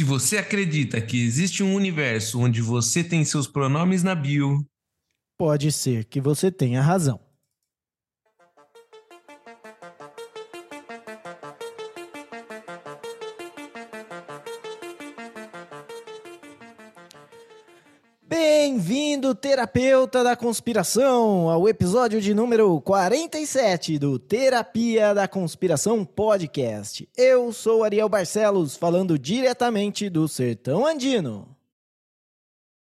Se você acredita que existe um universo onde você tem seus pronomes na bio, Pode ser que você tenha razão. Bem-vindo, terapeuta da conspiração, ao episódio de número 47 do Terapia da Conspiração Podcast. Eu sou Ariel Barcelos, falando diretamente do Sertão Andino.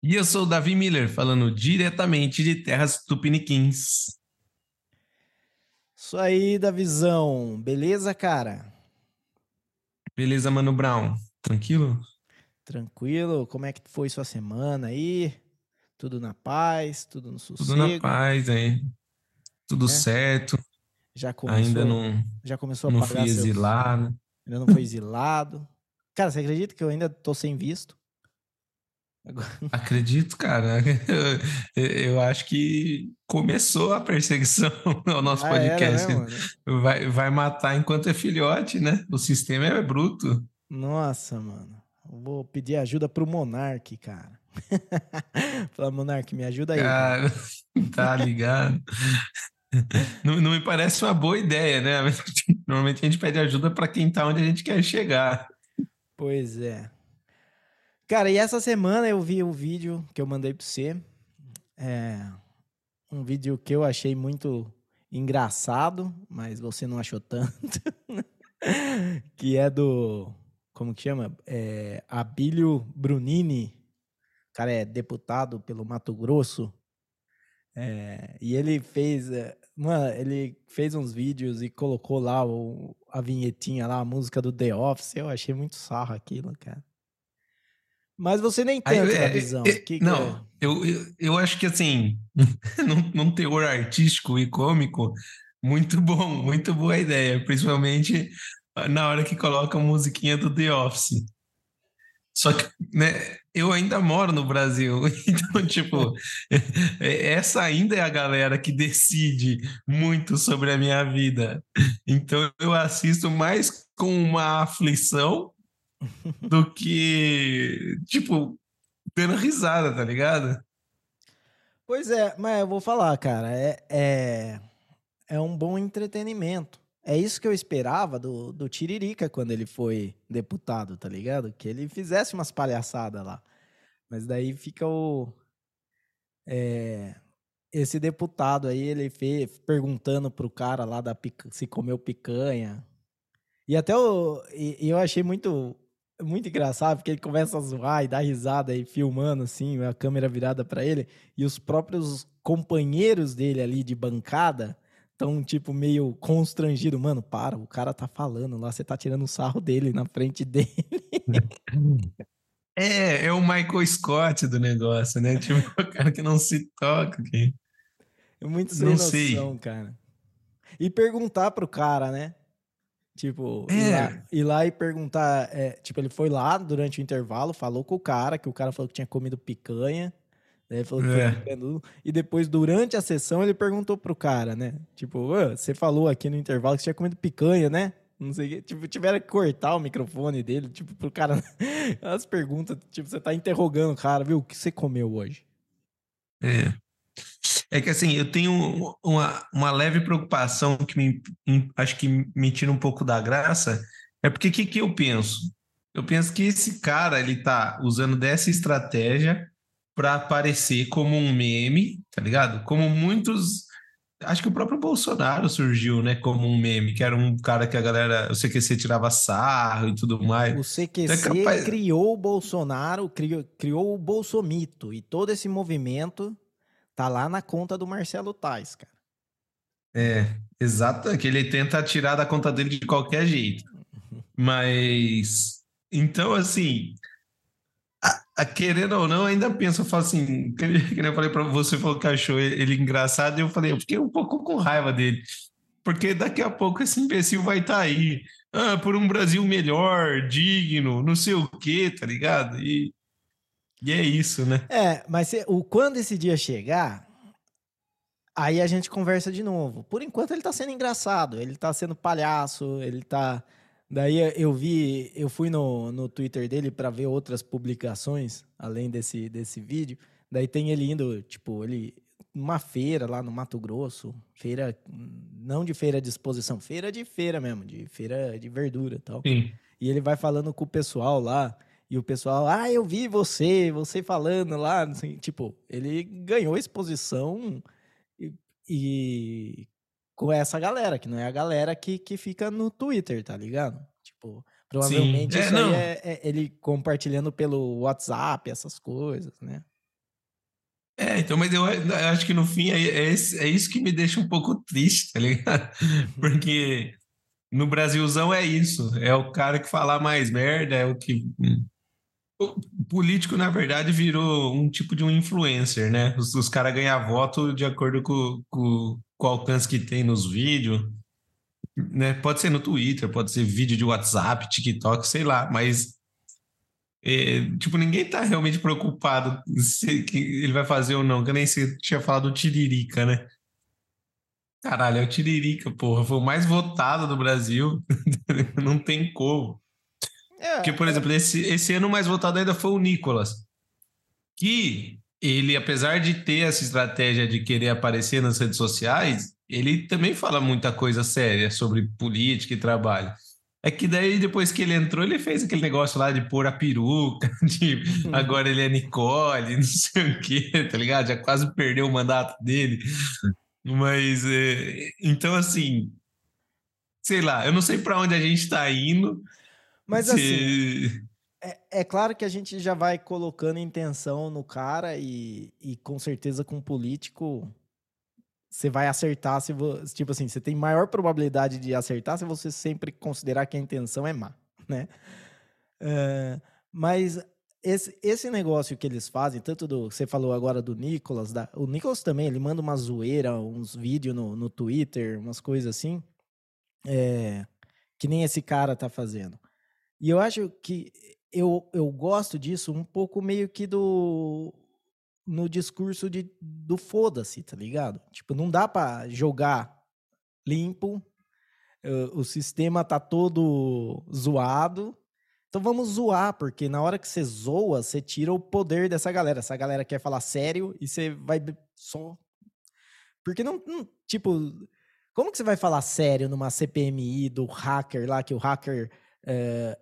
e eu sou o Davi Miller, falando diretamente de terras tupiniquins. Isso aí, da visão. Beleza, cara? Beleza, Mano Brown? Tranquilo? Tranquilo? Como é que foi sua semana aí? Tudo na paz, tudo no sossego? Tudo na paz aí. Tudo É. certo. Já começou, Ainda não, já começou a não pagar fui seus- exilado. Ainda não foi exilado. Cara, você acredita que eu ainda tô sem visto? Agora- Acredito, cara. Eu, eu acho que começou a perseguição ao nosso era, podcast. né, mano? Vai, vai matar enquanto é filhote, né? O sistema é bruto. Nossa, mano. Vou pedir ajuda pro Monark, cara. Falar, Monark, me ajuda aí. cara. Tá ligado? Não, não me parece uma boa ideia, né? Normalmente a gente pede ajuda para quem tá onde a gente quer chegar. Pois é. Cara, e essa semana eu vi um vídeo que eu mandei pra você. É um vídeo que eu achei muito engraçado, mas você não achou tanto. que é do. Como que chama? É, Abílio Brunini. O cara é deputado pelo Mato Grosso. É, e ele fez. é, Mano, ele fez uns vídeos e colocou lá o- a vinhetinha lá, a música do The Office. Eu achei muito sarro aquilo, cara. Mas você nem Aí, tanto é, visão. é, Que que não, é? eu, eu, eu acho que assim, num, num teor artístico e cômico, muito bom, muito boa ideia, principalmente na hora que coloca a musiquinha do The Office. Só que, né, eu ainda moro no Brasil, então, tipo, essa ainda é a galera que decide muito sobre a minha vida. Então, eu assisto mais com uma aflição do que, tipo, dando risada, tá ligado? Pois é, mas eu vou falar, cara, é, é, é um bom entretenimento. É isso que eu esperava do, do Tiririca quando ele foi deputado, tá ligado? Que ele fizesse umas palhaçadas lá. Mas daí fica o. é, esse deputado aí, ele fez perguntando pro cara lá da pica- se comeu picanha. E até o, e, eu achei muito muito engraçado, porque ele começa a zoar e dar risada e filmando assim, a câmera virada pra ele, e os próprios companheiros dele ali de bancada estão tipo meio constrangido, mano, para, o cara tá falando lá, você tá tirando o sarro dele na frente dele. É, é o Michael Scott do negócio, né? Tipo, o cara que não se toca aqui. É muito sem Não noção, sei. cara. E perguntar pro cara, né? Tipo, ir, É. lá, ir lá e perguntar. é, tipo, ele foi lá durante o intervalo, falou com o cara, que o cara falou que tinha comido picanha. Ele falou que É. E depois, durante a sessão, ele perguntou pro cara, né? Tipo, "Ô, você falou aqui no intervalo que você tinha comido picanha, né? Não sei o quê. Tipo, tiveram que cortar o microfone dele, tipo, pro cara. As perguntas, tipo, você tá interrogando o cara, viu? O que você comeu hoje? É. É que assim, eu tenho uma, uma leve preocupação que me, acho que me tira um pouco da graça. É porque o que, que eu penso? Eu penso que esse cara, ele tá usando dessa estratégia para aparecer como um meme, tá ligado? Como muitos. Acho que o próprio Bolsonaro surgiu, né, como um meme, que era um cara que a galera, o CQC tirava sarro e tudo mais. O CQC É capaz- criou o Bolsonaro, criou, criou o Bolsomito. E todo esse movimento tá lá na conta do Marcelo Tais, cara. É, exato, que ele tenta tirar da conta dele de qualquer jeito. Mas, então, assim, querendo ou não, ainda penso, eu falo assim, que, eu falei pra você, falou que achou ele, engraçado, e eu falei, eu fiquei um pouco com raiva dele, porque daqui a pouco esse imbecil vai estar aí, ah, por um Brasil melhor, digno, não sei o quê, tá ligado? E, e é isso, né? É, mas cê- o, quando esse dia chegar, aí a gente conversa de novo. Por enquanto ele tá sendo engraçado, ele tá sendo palhaço, ele tá Daí eu vi, eu fui no, no Twitter dele para ver outras publicações, além desse, desse vídeo. Daí tem ele indo, tipo, ele numa feira lá no Mato Grosso, feira não de feira de exposição, feira de feira mesmo, de feira de verdura e tal. Sim. E ele vai falando com o pessoal lá, e o pessoal, ah, eu vi você, você falando lá, assim, tipo, ele ganhou exposição e, e, com essa galera, que não é a galera que, que fica no Twitter, tá ligado? Tipo, provavelmente Sim. É, isso aí é, é ele compartilhando pelo WhatsApp, essas coisas, né? É, então, mas eu, eu acho que no fim é, é, é, isso que me deixa um pouco triste, tá ligado? Porque no Brasilzão é isso, é o cara que fala mais merda, é o que. O político, na verdade, virou um tipo de um influencer, né? Os, os caras ganham voto de acordo com, com, o alcance que tem nos vídeos. Né? Pode ser no Twitter, pode ser vídeo de WhatsApp, TikTok, sei lá, mas é, tipo, ninguém tá realmente preocupado se ele vai fazer ou não, que nem sei, tinha falado do Tiririca, né? Caralho, é o Tiririca, porra, foi o mais votado do Brasil, não tem como. É, Porque, por é... exemplo, esse, esse ano o mais votado ainda foi o Nicolas, que ele, apesar de ter essa estratégia de querer aparecer nas redes sociais, ele também fala muita coisa séria sobre política e trabalho. É que daí, depois que ele entrou, ele fez aquele negócio lá de pôr a peruca, de agora ele é Nicole, não sei o quê, tá ligado? Já quase perdeu o mandato dele. Mas, é, então, assim, sei lá, eu não sei para onde a gente está indo. Mas, se... assim, é, é, claro que a gente já vai colocando intenção no cara e, e com certeza com o político você vai acertar se você, tipo assim, você tem maior probabilidade de acertar se você sempre considerar que a intenção é má, né? Uh, mas esse, esse negócio que eles fazem, tanto do. Você falou agora do Nicolas, da, o Nicolas também, ele manda uma zoeira, uns vídeos no, no Twitter, umas coisas assim, é, que nem esse cara tá fazendo. E eu acho que eu, eu gosto disso um pouco meio que do no discurso de, do foda-se, tá ligado? Tipo, não dá para jogar limpo, o sistema tá todo zoado. Então vamos zoar, porque na hora que você zoa, você tira o poder dessa galera. Essa galera quer falar sério e você vai só. Porque não, não tipo, como que você vai falar sério numa CPMI do hacker lá, que o hacker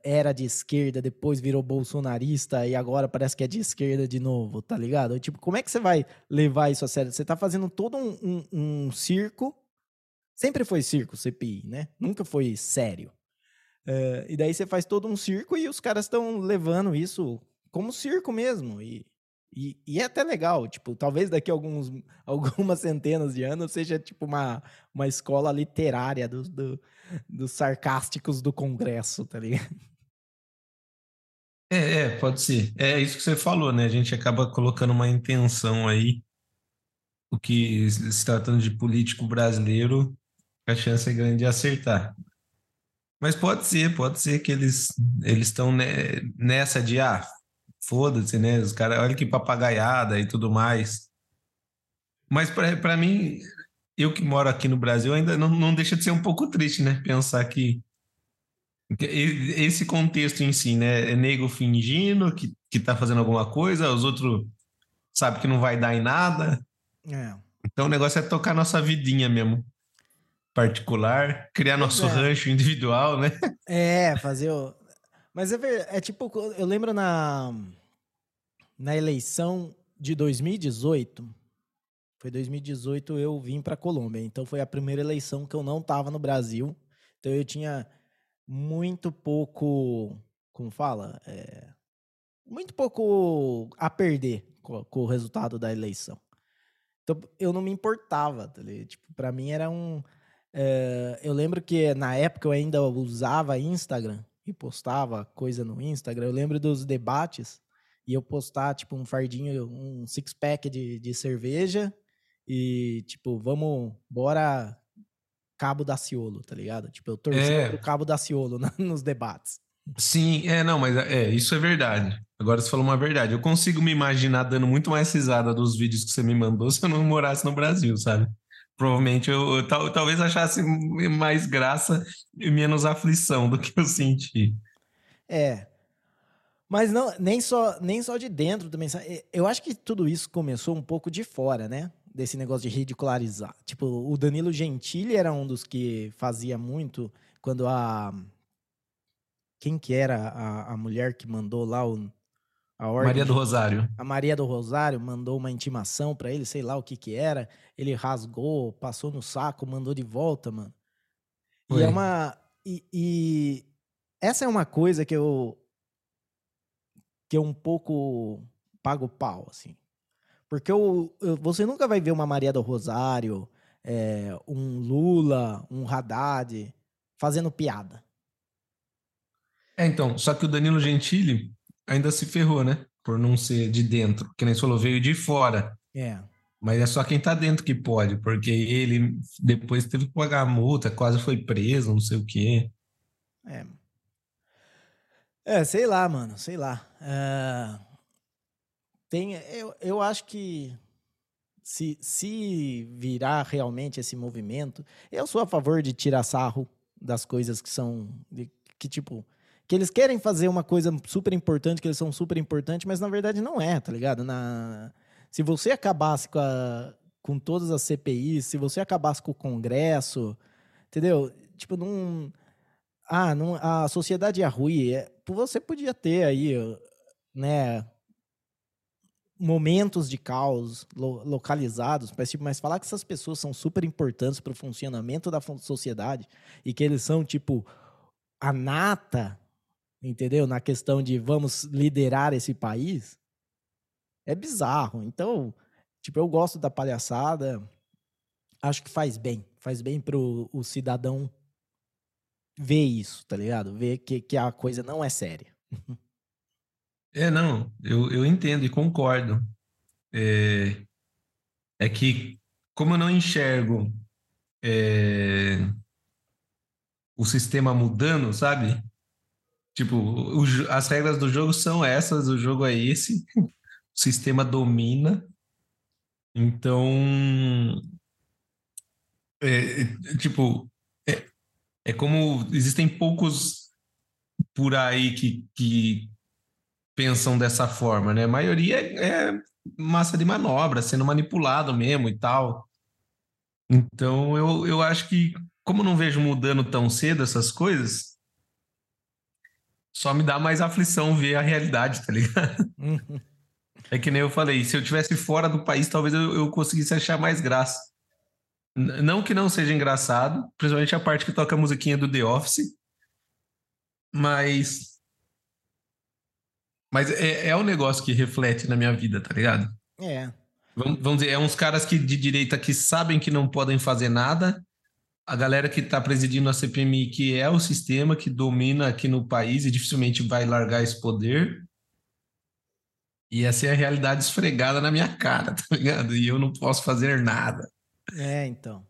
era de esquerda, depois virou bolsonarista e agora parece que é de esquerda de novo, tá ligado? Tipo, como é que você vai levar isso a sério? Você tá fazendo todo um, um, um circo. Sempre foi circo, CPI, né? Nunca foi sério. Uh, e daí você faz todo um circo e os caras estão levando isso como circo mesmo. E e, e, é até legal, tipo, talvez daqui a alguns, algumas centenas de anos seja tipo uma, uma escola literária dos, do, dos sarcásticos do Congresso, tá ligado? É, é, pode ser. É isso que você falou, né? A gente acaba colocando uma intenção aí, o que se tratando de político brasileiro, a chance é grande de acertar. Mas pode ser, pode ser que eles eles estão nessa de ah, foda-se, né? Os caras, olha que papagaiada e tudo mais. Mas para mim, eu que moro aqui no Brasil, ainda não, não deixa de ser um pouco triste, né? Pensar que, esse contexto em si, né? É nego fingindo que, que tá fazendo alguma coisa, os outros sabem que não vai dar em nada. É. Então o negócio é tocar nossa vidinha mesmo. Particular, criar nosso é. rancho individual, né? É, fazer o. Mas é, é tipo, eu lembro na na eleição de 2018, foi 2018 eu vim para Colômbia, então foi a primeira eleição que eu não estava no Brasil, então eu tinha muito pouco, como fala, é, muito pouco a perder com, com, o resultado da eleição. Então eu não me importava, tá tipo, para mim era um, é, eu lembro que na época eu ainda usava Instagram e postava coisa no Instagram. Eu lembro dos debates e eu postar, tipo, um fardinho, um six-pack de, de cerveja e, tipo, vamos, bora Cabo da Ciolo, tá ligado? Tipo, eu torci é. pro Cabo da Ciolo nos debates. Sim, é, não, mas é, isso é verdade. Agora você falou uma verdade. Eu consigo me imaginar dando muito mais risada dos vídeos que você me mandou se eu não morasse no Brasil, sabe? provavelmente eu, eu tal, talvez achasse mais graça e menos aflição do que eu senti. É. Mas não, nem só, nem só de dentro também. Eu acho que tudo isso começou um pouco de fora, né? Desse negócio de ridicularizar. Tipo, o Danilo Gentili era um dos que fazia muito quando a. Quem que era a, a mulher que mandou lá o, a ordem? Maria do Rosário. A Maria do Rosário mandou uma intimação para ele, sei lá o que que era. Ele rasgou, passou no saco, mandou de volta, mano. E é uma. E, e essa é uma coisa que eu que eu um pouco pago pau, assim. Porque eu, eu, você nunca vai ver uma Maria do Rosário, é, um Lula, um Haddad fazendo piada. É, então, só que o Danilo Gentili ainda se ferrou, né? Por não ser de dentro, que nem falou, veio de fora. É. Mas é só quem tá dentro que pode, porque ele depois teve que pagar a multa, quase foi preso, não sei o quê. É. É, sei lá, mano, sei lá. Uh, tem, eu, eu acho que se, se virar realmente esse movimento, eu sou a favor de tirar sarro das coisas que são. De, que tipo. Que eles querem fazer uma coisa super importante, que eles são super importantes, mas na verdade não é, tá ligado? Na, se você acabasse com, a, com todas as CPIs, se você acabasse com o Congresso, entendeu? Tipo, não. Ah, não, a sociedade é ruim. É, você podia ter aí, né, momentos de caos lo, localizados, mas, tipo, mas falar que essas pessoas são super importantes para o funcionamento da sociedade e que eles são, tipo, a nata, entendeu? Na questão de vamos liderar esse país, é bizarro. Então, tipo, eu gosto da palhaçada, acho que faz bem, faz bem para o cidadão ver isso, tá ligado? Ver que, que a coisa não é séria. É, não, eu, eu entendo e concordo. É, é que, como eu não enxergo é, o sistema mudando, sabe? Tipo, o, as regras do jogo são essas, o jogo é esse, o sistema domina. Então, é, tipo, é, é como existem poucos por aí que, que pensam dessa forma, né? A maioria é, massa de manobra, sendo manipulado mesmo e tal. Então eu, eu acho que, como não vejo mudando tão cedo essas coisas, só me dá mais aflição ver a realidade, tá ligado? Uhum. É que nem eu falei, se eu tivesse fora do país, talvez eu, eu conseguisse achar mais graça. Não que não seja engraçado, principalmente a parte que toca a musiquinha do The Office, mas mas é, é um negócio que reflete na minha vida, tá ligado? É. Vamos, vamos dizer, é uns caras que de direita que sabem que não podem fazer nada, a galera que está presidindo a CPMI, que é o sistema que domina aqui no país e dificilmente vai largar esse poder. E essa é a realidade esfregada na minha cara, tá ligado? E eu não posso fazer nada. É, então.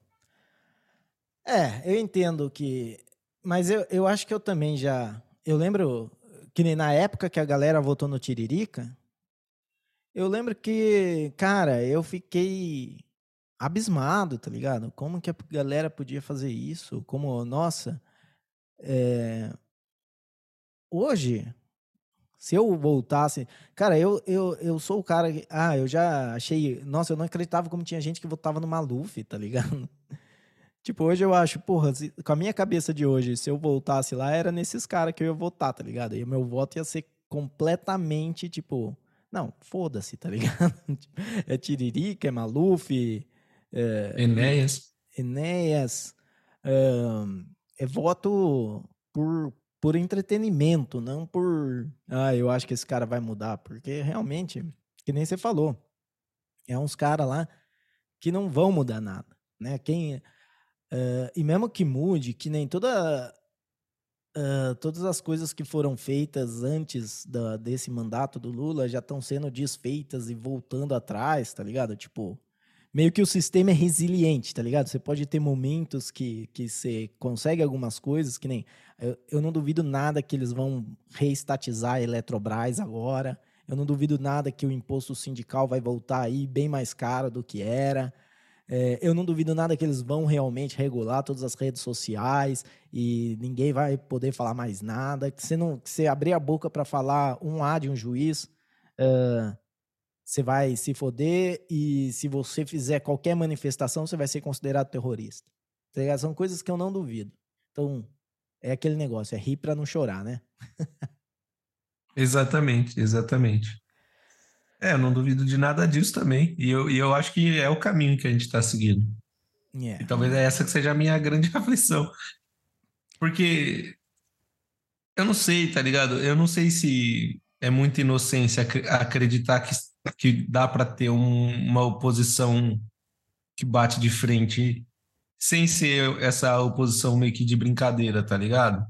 É, eu entendo que. Mas eu, eu acho que eu também já. Eu lembro que nem na época que a galera votou no Tiririca, eu lembro que, cara, eu fiquei abismado, tá ligado? Como que a galera podia fazer isso? Como, nossa, é... hoje, se eu voltasse. Cara, eu, eu, eu sou o cara que. Ah, eu já achei. Nossa, eu não acreditava como tinha gente que votava no Maluf, tá ligado? Tipo, hoje eu acho, porra, se, com a minha cabeça de hoje, se eu voltasse lá, era nesses caras que eu ia votar, tá ligado? E o meu voto ia ser completamente, tipo, não, foda-se, tá ligado? é Tiririca, é Maluf, é, Enéas. Enéas. É, é voto por, por entretenimento, não por, ah, eu acho que esse cara vai mudar, porque realmente, que nem você falou, é uns caras lá que não vão mudar nada, né? Quem Uh, e mesmo que mude, que nem toda, uh, todas as coisas que foram feitas antes da, desse mandato do Lula já estão sendo desfeitas e voltando atrás, tá ligado? Tipo, meio que o sistema é resiliente, tá ligado? Você pode ter momentos que, que você consegue algumas coisas, que nem. Eu, eu não duvido nada que eles vão reestatizar a Eletrobras agora. Eu não duvido nada que o imposto sindical vai voltar aí bem mais caro do que era. É, eu não duvido nada que eles vão realmente regular todas as redes sociais e ninguém vai poder falar mais nada. Que você, não, que você abrir a boca para falar um A de um juiz, uh, você vai se foder e se você fizer qualquer manifestação, você vai ser considerado terrorista. Tá São coisas que eu não duvido. Então, é aquele negócio, é rir para não chorar, né? exatamente, exatamente. É, eu não duvido de nada disso também. E eu, e eu acho que é o caminho que a gente está seguindo. Yeah. E talvez é essa que seja a minha grande aflição. Porque eu não sei, tá ligado? Eu não sei se é muita inocência acreditar que, que dá para ter um, uma oposição que bate de frente sem ser essa oposição meio que de brincadeira, tá ligado?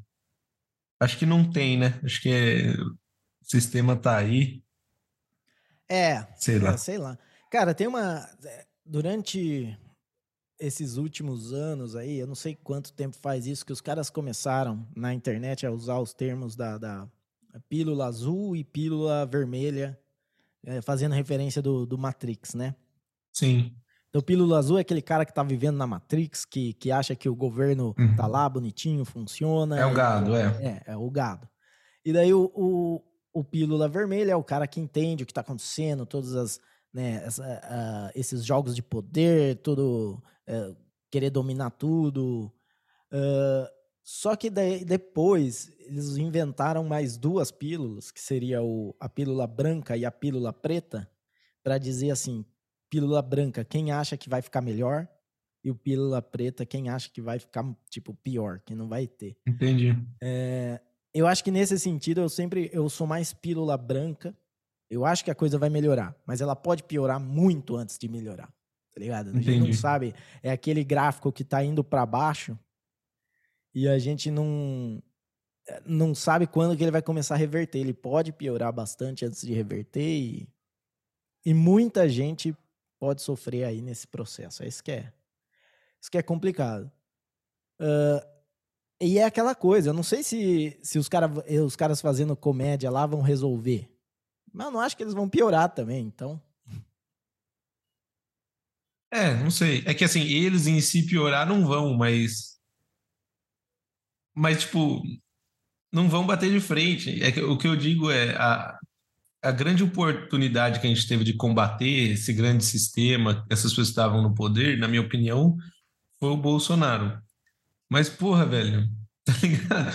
Acho que não tem, né? Acho que é, o sistema tá aí. É, sei lá. É, sei lá. Cara, tem uma. É, durante esses últimos anos aí, eu não sei quanto tempo faz isso, que os caras começaram na internet a usar os termos da, da pílula azul e pílula vermelha, é, fazendo referência do, do Matrix, né? Sim. Então, pílula azul é aquele cara que tá vivendo na Matrix, que, que acha que o governo uhum. tá lá bonitinho, funciona. É o gado, é. É, é o gado. E daí o, o, o pílula vermelha é o cara que entende o que está acontecendo, todas as né, essa, uh, esses jogos de poder, tudo uh, querer dominar tudo. Uh, só que daí, depois eles inventaram mais duas pílulas, que seria o, a pílula branca e a pílula preta, para dizer assim, pílula branca, quem acha que vai ficar melhor, e o pílula preta, quem acha que vai ficar, tipo, pior, que não vai ter. Entendi. É, eu acho que nesse sentido eu sempre eu sou mais pílula branca. Eu acho que a coisa vai melhorar, mas ela pode piorar muito antes de melhorar. Tá ligado? A gente não sabe, é aquele gráfico que tá indo para baixo e a gente não não sabe quando que ele vai começar a reverter. Ele pode piorar bastante antes de reverter e, e muita gente pode sofrer aí nesse processo. É isso que é, isso que é complicado. Uh, e é aquela coisa, eu não sei se, se os, cara, os caras fazendo comédia lá vão resolver. Mas eu não acho que eles vão piorar também, então. É, não sei. É que assim, eles em si piorar não vão, mas. Mas, tipo, não vão bater de frente. É que, o que eu digo é a, a grande oportunidade que a gente teve de combater esse grande sistema, essas pessoas estavam no poder, na minha opinião, foi o Bolsonaro. Mas, porra, velho, tá ligado?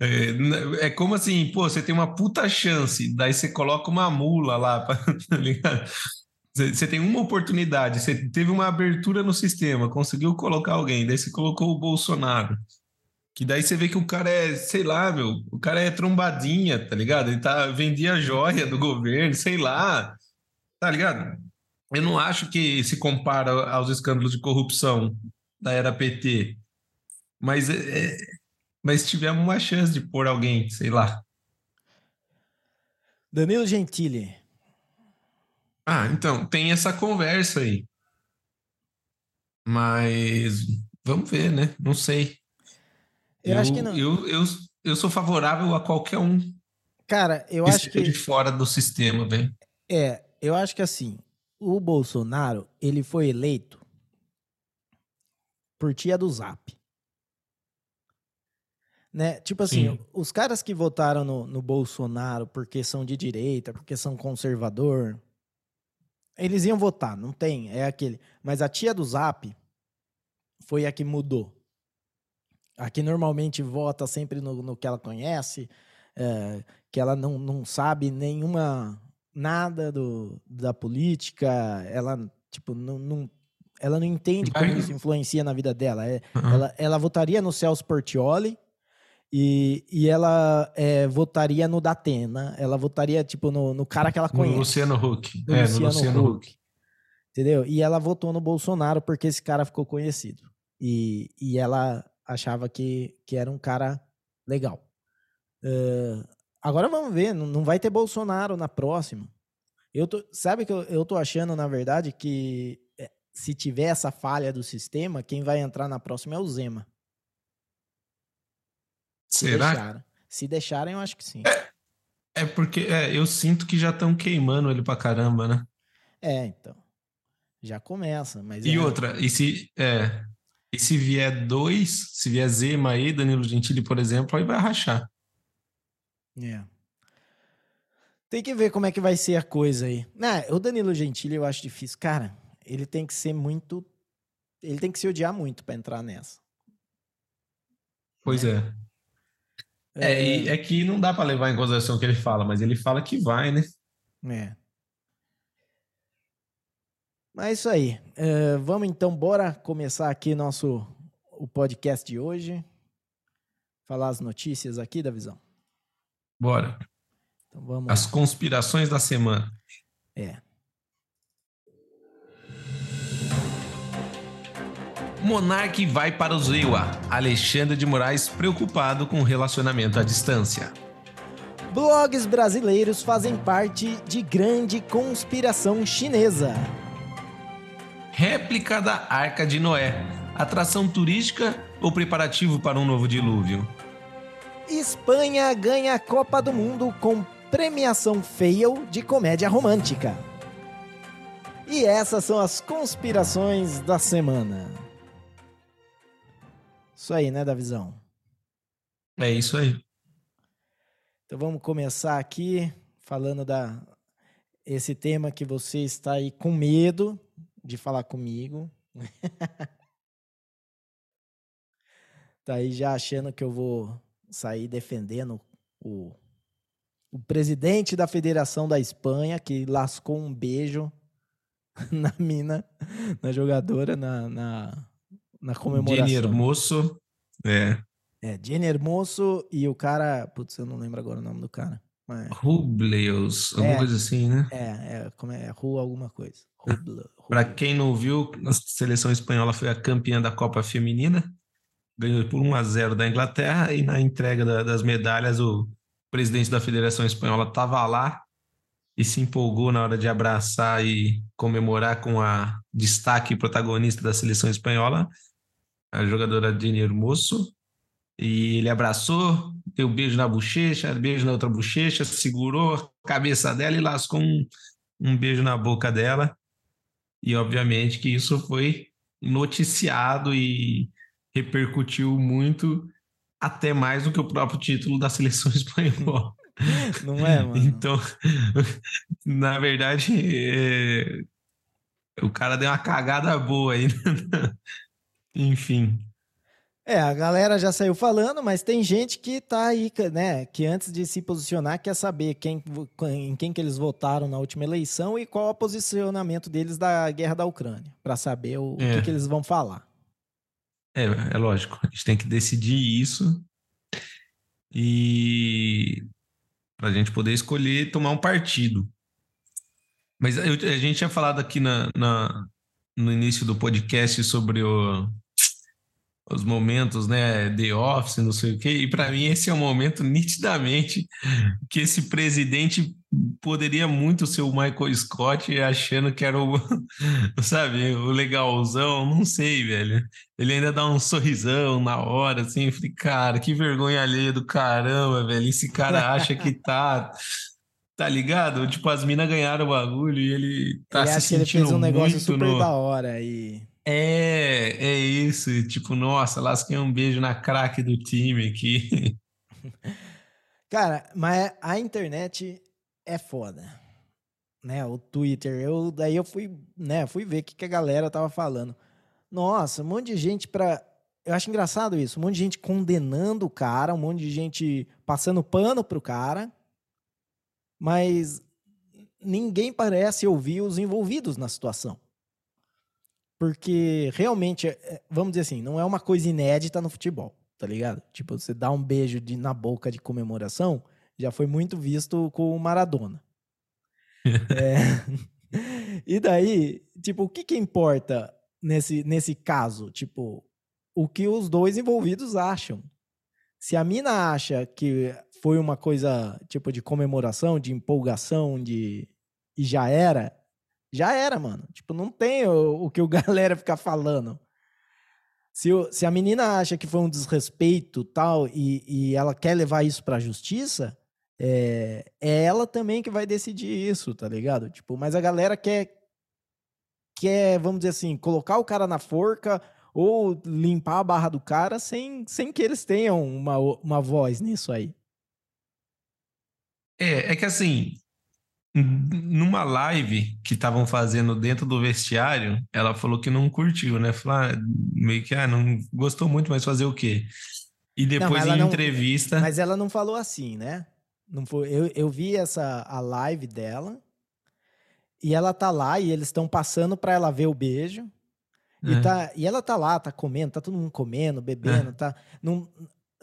É, é, como assim, pô, você tem uma puta chance, daí você coloca uma mula lá, tá ligado? Você tem uma oportunidade, você teve uma abertura no sistema, conseguiu colocar alguém, daí você colocou o Bolsonaro. Que daí você vê que o cara é, sei lá, meu, o cara é trombadinha, tá ligado? Ele tá, vendia joia do governo, sei lá, tá ligado? Eu não acho que se compara aos escândalos de corrupção da era PT. Mas, é, mas tivemos uma chance de pôr alguém, sei lá. Danilo Gentili. Ah, então, tem essa conversa aí. Mas vamos ver, né? Não sei. Eu, eu acho que não. Eu, eu, eu sou favorável a qualquer um. Cara, eu que acho que. de fora do sistema, velho. É, eu acho que assim, o Bolsonaro, ele foi eleito por tia do Zap. Né? Tipo assim, Sim. os caras que votaram no, no Bolsonaro porque são de direita, porque são conservador, eles iam votar, não tem, é aquele. Mas a tia do Zap foi a que mudou. A que normalmente vota sempre no, no que ela conhece, é, que ela não, não sabe nenhuma nada do, da política, ela tipo não, não ela não entende como isso influencia na vida dela. É, uhum. ela, ela votaria no Celso Portioli, e, e ela é, votaria no Datena. Ela votaria, tipo, no, no cara que ela conhece. No Luciano Huck. No é, Luciano, no Luciano Huck. Huck. Entendeu? E ela votou no Bolsonaro porque esse cara ficou conhecido. E, e ela achava que, que era um cara legal. Uh, agora vamos ver, não, não vai ter Bolsonaro na próxima. Eu tô, sabe que eu, eu tô achando, na verdade, que é, se tiver essa falha do sistema, quem vai entrar na próxima é o Zema. Se Será? Deixaram. Se deixarem, eu acho que sim. É, é porque é, eu sinto que já estão queimando ele pra caramba, né? É, então. Já começa, mas E é- outra, e se, é, e se vier dois, se vier Zema aí, Danilo Gentili, por exemplo, aí vai rachar. É. Tem que ver como é que vai ser a coisa aí. Né, o Danilo Gentili eu acho difícil. Cara, ele tem que ser muito. Ele tem que se odiar muito pra entrar nessa. Pois é. É, e é que não dá para levar em consideração o que ele fala, mas ele fala que vai, né? É. Mas é isso aí. É, vamos então, bora começar aqui nosso o podcast de hoje. Falar as notícias aqui da visão. Bora. Então vamos As lá. conspirações da semana. É. Monarque vai para o Zewa. Alexandre de Moraes preocupado com o relacionamento à distância. Blogs brasileiros fazem parte de grande conspiração chinesa. Réplica da Arca de Noé. Atração turística ou preparativo para um novo dilúvio? Espanha ganha a Copa do Mundo com premiação fail de comédia romântica. E essas são as conspirações da semana. Isso aí, né, Davizão? É isso aí. Então vamos começar aqui falando da esse tema que você está aí com medo de falar comigo. tá aí já achando que eu vou sair defendendo o, o presidente da Federação da Espanha que lascou um beijo na mina, na jogadora, na, na, na comemoração. Jenny Hermoso. É. É, Jenny Hermoso e o cara. Putz, eu não lembro agora o nome do cara. Mas, Rubleus, alguma É. coisa assim, né? é, é, como é? Rua alguma coisa. Rubla, Para quem não viu, a seleção espanhola foi a campeã da Copa Feminina, ganhou por 1 a 0 da Inglaterra e na entrega da- das medalhas o presidente da Federação Espanhola estava lá e se empolgou na hora de abraçar e comemorar com a destaque protagonista da seleção espanhola, a jogadora Jenny Hermoso. E ele abraçou, deu um beijo na bochecha, beijo na outra bochecha, segurou a cabeça dela e lascou um, um beijo na boca dela. E obviamente que isso foi noticiado e repercutiu muito, até mais do que o próprio título da seleção espanhola. Não é, mano? Então, na verdade, é, o cara deu uma cagada boa aí. Enfim. É, a galera já saiu falando, mas tem gente que tá aí, né? Que antes de se posicionar quer saber quem, em quem que eles votaram na última eleição e qual é o posicionamento deles da guerra da Ucrânia, para saber o, o É. que, que eles vão falar. É, é lógico, a gente tem que decidir isso e para a gente poder escolher tomar um partido. Mas eu- a gente tinha falado aqui na, na- no início do podcast sobre o- os momentos, né, The Office, não sei o quê, e para mim esse é um momento nitidamente que esse presidente poderia muito ser o Michael Scott achando que era o, sabe, o legalzão, não sei, velho. Ele ainda dá um sorrisão na hora, assim. Eu falei, cara, que vergonha alheia do caramba, velho. Esse cara acha que tá. Tá ligado? Tipo, as minas ganharam o bagulho e ele tá ele se acha que ele sentindo fez um negócio super no... da hora e. É, é isso. Tipo, nossa, lasquei um beijo na craque do time aqui. Cara, mas a internet é foda. Né, o Twitter, eu daí eu fui, né, fui ver o que, que a galera tava falando. Nossa, um monte de gente pra. Eu acho engraçado isso, um monte de gente condenando o cara, um monte de gente passando pano pro cara, mas ninguém parece ouvir os envolvidos na situação. Porque realmente, é- vamos dizer assim, não é uma coisa inédita no futebol, tá ligado? Tipo, você dá um beijo de- na boca de comemoração, já foi muito visto com o Maradona. É. E daí, tipo, o que que importa nesse, nesse caso? Tipo, o que os dois envolvidos acham. Se a mina acha que foi uma coisa, tipo, de comemoração, de empolgação, de... E já era, já era, mano. Tipo, não tem o, o que o galera ficar falando. Se, o- se a menina acha que foi um desrespeito tal e, e ela quer levar isso pra justiça, é, é ela também que vai decidir isso, tá ligado? Tipo, mas a galera quer quer, vamos dizer assim, colocar o cara na forca ou limpar a barra do cara sem, sem que eles tenham uma, uma voz nisso aí. É, é que assim, numa live que estavam fazendo dentro do vestiário, ela falou que não curtiu, né? Falou, ah, meio que, ah, não gostou muito, mas fazer o quê? E depois não, em não, entrevista. Mas ela não falou assim, né? Não foi, eu, eu vi essa a live dela e ela tá lá e eles estão passando para ela ver o beijo. E, é. tá, e ela tá lá, tá comendo, tá todo mundo comendo, bebendo, é. tá. Não,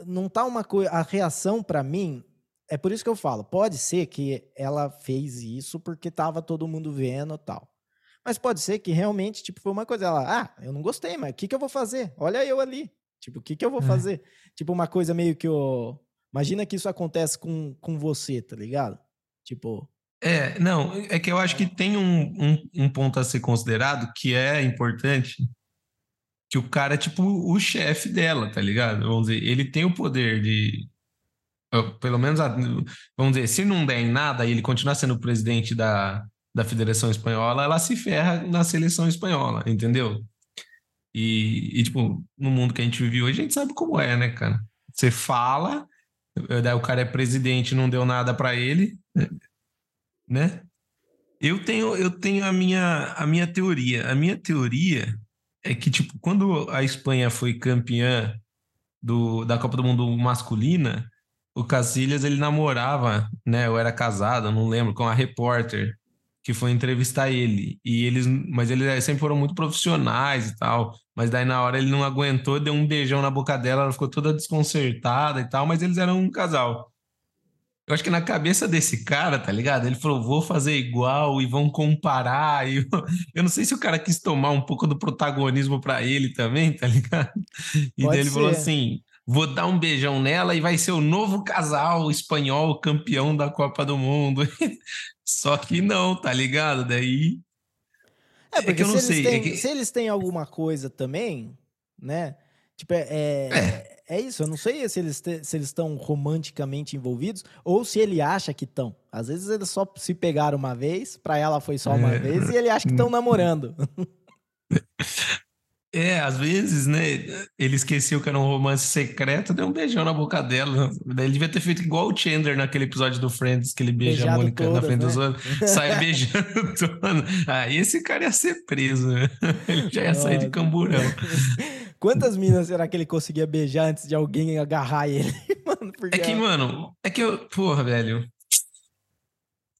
não tá uma coisa. A reação para mim. É por isso que eu falo, pode ser que ela fez isso porque tava todo mundo vendo tal. Mas pode ser que realmente, tipo, foi uma coisa, ela, ah, eu não gostei, mas o que que eu vou fazer? Olha eu ali. Tipo, o que que eu vou é. fazer? Tipo, uma coisa meio que o... Imagina que isso acontece com, com você, tá ligado? Tipo, é, não, é que eu acho que tem um, um, um, ponto a ser considerado que é importante, que o cara é tipo o chefe dela, tá ligado? Vamos dizer, ele tem o poder de, pelo menos, vamos dizer, se não der em nada e ele continuar sendo presidente da, da Federação Espanhola, ela se ferra na seleção espanhola, entendeu? E, e, tipo, no mundo que a gente vive hoje, a gente sabe como é, né, cara? Você fala, daí o cara é presidente não deu nada para ele, né? Eu tenho, eu tenho a, minha, a minha teoria. A minha teoria é que, tipo, quando a Espanha foi campeã do, da Copa do Mundo masculina, o Casillas ele namorava, né? Eu era casado, não lembro, com a repórter que foi entrevistar ele. E eles, mas eles sempre foram muito profissionais e tal. Mas daí na hora ele não aguentou, deu um beijão na boca dela, ela ficou toda desconcertada e tal, mas eles eram um casal. Eu acho que na cabeça desse cara, tá ligado? Ele falou, vou fazer igual e vão comparar. E eu, eu não sei se o cara quis tomar um pouco do protagonismo para ele também, tá ligado? E Pode daí ele ser. falou assim: vou dar um beijão nela e vai ser o novo casal espanhol campeão da Copa do Mundo. Só que não, tá ligado? Daí. É, porque é que eu não se sei. Eles têm, é que... Se eles têm alguma coisa também, né? Tipo, é, é, é. É isso, eu não sei se eles te, se eles estão romanticamente envolvidos ou se ele acha que estão. Às vezes eles só se pegaram uma vez, para ela foi só uma é. vez e ele acha que estão namorando. É, às vezes, né? Ele esqueceu que era um romance secreto, deu um beijão na boca dela. Ele devia ter feito igual o Chandler naquele episódio do Friends, que ele beija Beijado a Mônica todas, na frente né? dos outros, sai beijando todo. Aí ah, esse cara ia ser preso, né? Ele já ia sair de camburão. Quantas minas será que ele conseguia beijar antes de alguém agarrar ele? mano, é que, mano, é que eu. Porra, velho.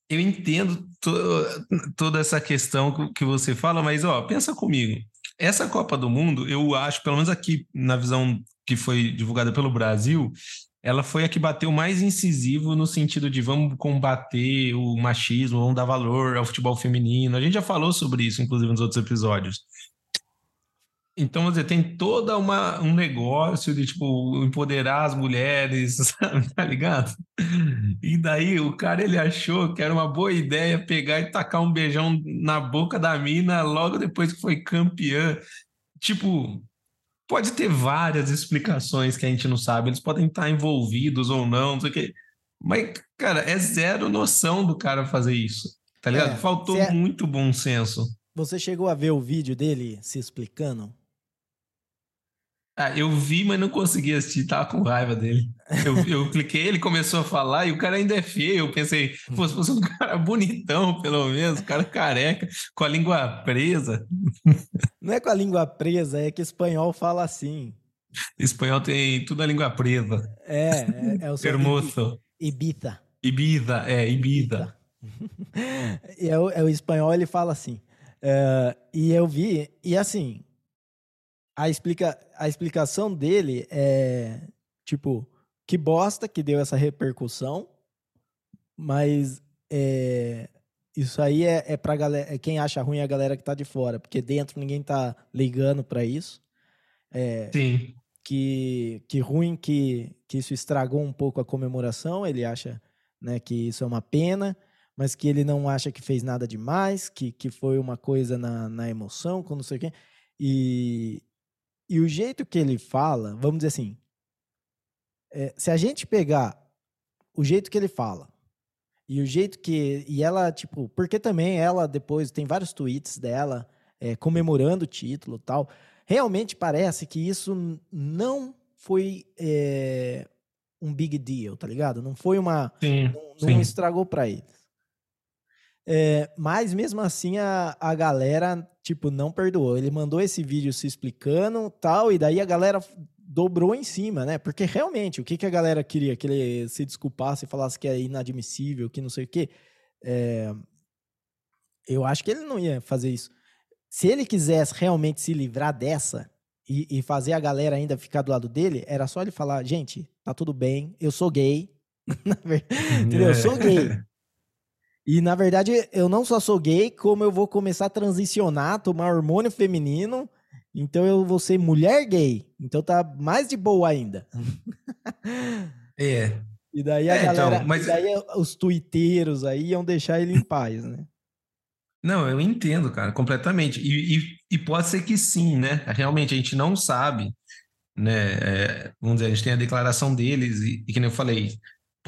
Eu entendo to, toda essa questão que você fala, mas, ó, pensa comigo. Essa Copa do Mundo, eu acho, pelo menos aqui na visão que foi divulgada pelo Brasil, ela foi a que bateu mais incisivo no sentido de vamos combater o machismo, vamos dar valor ao futebol feminino. A gente já falou sobre isso, inclusive, nos outros episódios. Então, você tem toda uma, um negócio de, tipo, empoderar as mulheres, sabe? tá ligado? E daí o cara, ele achou que era uma boa ideia pegar e tacar um beijão na boca da mina logo depois que foi campeã. Tipo, pode ter várias explicações que a gente não sabe, eles podem estar envolvidos ou não, não sei o quê. Mas, cara, é zero noção do cara fazer isso, tá ligado? É, Faltou é... muito bom senso. Você chegou a ver o vídeo dele se explicando? Ah, eu vi, mas não consegui assistir, tava com raiva dele. Eu, eu cliquei, ele começou a falar e o cara ainda é feio. Eu pensei, pô, se fosse um cara bonitão, pelo menos, um cara careca, com a língua presa. Não é com a língua presa, é que espanhol fala assim. Espanhol tem tudo a língua presa. É, é, é o seu Hermoso. Ibiza. Ibiza, é, Ibiza. e é o, é o espanhol, ele fala assim. Uh, e eu vi, e assim, a, explica, a explicação dele é tipo, que bosta que deu essa repercussão, mas é, isso aí é, é pra galera. É quem acha ruim é a galera que tá de fora, porque dentro ninguém tá ligando para isso. É, Sim. Que, que ruim que, que isso estragou um pouco a comemoração. Ele acha né, que isso é uma pena, mas que ele não acha que fez nada demais, que, que foi uma coisa na, na emoção, com não sei o quê. E, e o jeito que ele fala, vamos dizer assim, é, se a gente pegar o jeito que ele fala e o jeito que. E ela, tipo, porque também ela depois tem vários tweets dela é, comemorando o título tal. Realmente parece que isso não foi é, um big deal, tá ligado? Não foi uma. Sim, não, não estragou para eles. É, mas mesmo assim a, a galera, tipo, não perdoou. Ele mandou esse vídeo se explicando tal, e daí a galera dobrou em cima, né? Porque realmente, o que, que a galera queria? Que ele se desculpasse e falasse que é inadmissível, que não sei o quê. É... Eu acho que ele não ia fazer isso. Se ele quisesse realmente se livrar dessa e, e fazer a galera ainda ficar do lado dele, era só ele falar: gente, tá tudo bem, eu sou gay. Entendeu? Eu sou gay. E na verdade, eu não só sou gay, como eu vou começar a transicionar, tomar hormônio feminino. Então eu vou ser mulher gay. Então tá mais de boa ainda. É. E daí a é, então, galera, então, mas... daí os tuiteiros aí iam deixar ele em paz, né? Não, eu entendo, cara, completamente. E, e, e, pode ser que sim, né? Realmente a gente não sabe, né? É, vamos dizer, a gente tem a declaração deles, e, e que nem eu falei,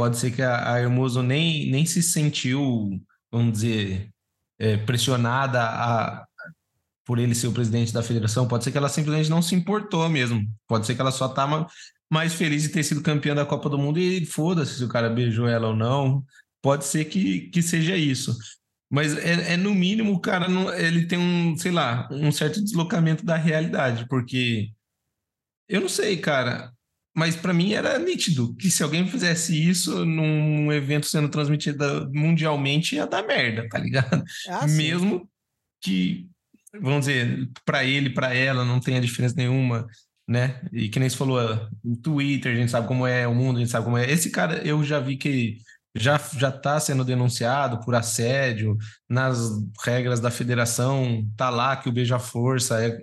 pode ser que a, a Hermoso nem, nem se sentiu, vamos dizer, é, pressionada a, por ele ser o presidente da federação, pode ser que ela simplesmente não se importou mesmo. Pode ser que ela só tá mais feliz de ter sido campeã da Copa do Mundo e foda-se se o cara beijou ela ou não. Pode ser que, que seja isso. Mas é, é, no mínimo, o cara não, ele tem um, sei lá, um certo deslocamento da realidade, porque eu não sei, cara, mas para mim era nítido que se alguém fizesse isso num evento sendo transmitido mundialmente ia dar merda, tá ligado? Ah, Mesmo que, vamos dizer, para ele, para ela não tenha diferença nenhuma, né? E que nem você falou, o Twitter, a gente sabe como é, o mundo, a gente sabe como é. Esse cara eu já vi que já já está sendo denunciado por assédio nas regras da federação tá lá que o beija força é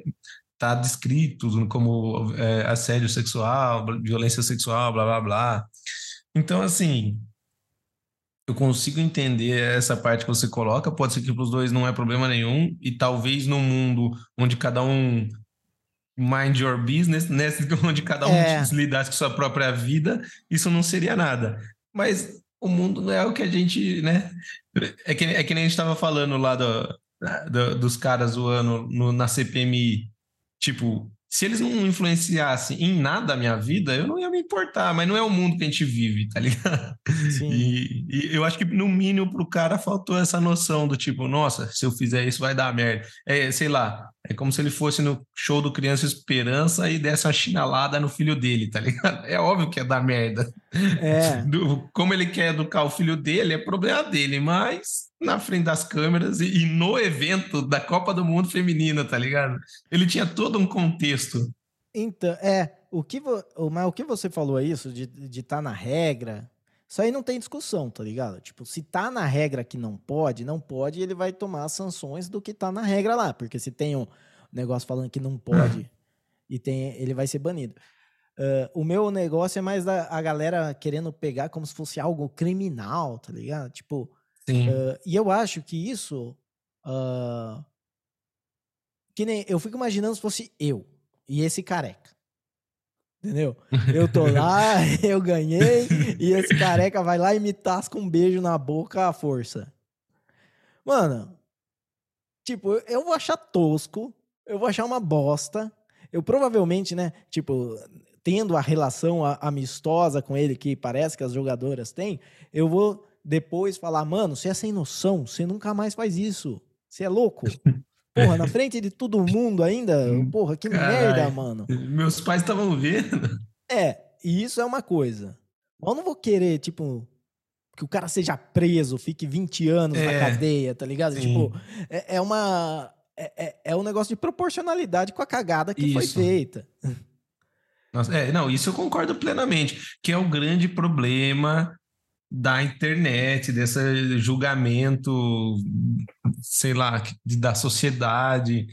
tá descrito como é, assédio sexual violência sexual blá blá blá então assim eu consigo entender essa parte que você coloca pode ser que para os dois não é problema nenhum e talvez num mundo onde cada um mind your business, né? Onde cada um é. lidasse com sua própria vida, isso não seria nada. Mas o mundo não é o que a gente, né? É que, é que nem a gente estava falando lá do, do, dos caras zoando no, na CPMI. Tipo, se eles não influenciassem em nada a minha vida, eu não ia me importar, mas não é o mundo que a gente vive, tá ligado? Sim. E, e eu acho que no mínimo pro cara faltou essa noção do tipo, nossa, se eu fizer isso vai dar merda. É, sei lá, é como se ele fosse no show do Criança Esperança e desse uma chinalada no filho dele, tá ligado? É óbvio que é dar merda. É. Do, como ele quer educar o filho dele, é problema dele, mas na frente das câmeras e, e, no evento da Copa do Mundo Feminina, tá ligado? Ele tinha todo um contexto. Então, é, o que, vo, mas o que você falou é isso, de estar tá na regra, isso aí não tem discussão, tá ligado? Tipo, se tá na regra que não pode, não pode, ele vai tomar sanções do que tá na regra lá, porque se tem um negócio falando que não pode e tem, ele vai ser banido. Uh, o meu negócio é mais da, a galera querendo pegar como se fosse algo criminal, tá ligado? Tipo, Uh, e eu acho que isso. Uh, que nem. Eu fico imaginando se fosse eu e esse careca. Entendeu? Eu tô lá, eu ganhei, e esse careca vai lá e me tasca um beijo na boca à força. Mano, tipo, eu vou achar tosco, eu vou achar uma bosta. Eu provavelmente, né, tipo, tendo a relação amistosa com ele que parece que as jogadoras têm, eu vou depois falar, mano, você é sem noção, você nunca mais faz isso. Você é louco? Porra, na frente de todo mundo ainda? Porra, que Carai, merda, mano. Meus pais estavam vendo. É, e isso é uma coisa. Eu não vou querer, tipo, que o cara seja preso, fique 20 anos é, na cadeia, tá ligado? Sim. Tipo, é, é uma. É, é, é, um negócio de proporcionalidade com a cagada que isso. foi feita. Nossa, é, não, isso eu concordo plenamente, que é o grande problema da internet, desse julgamento, sei lá, da sociedade.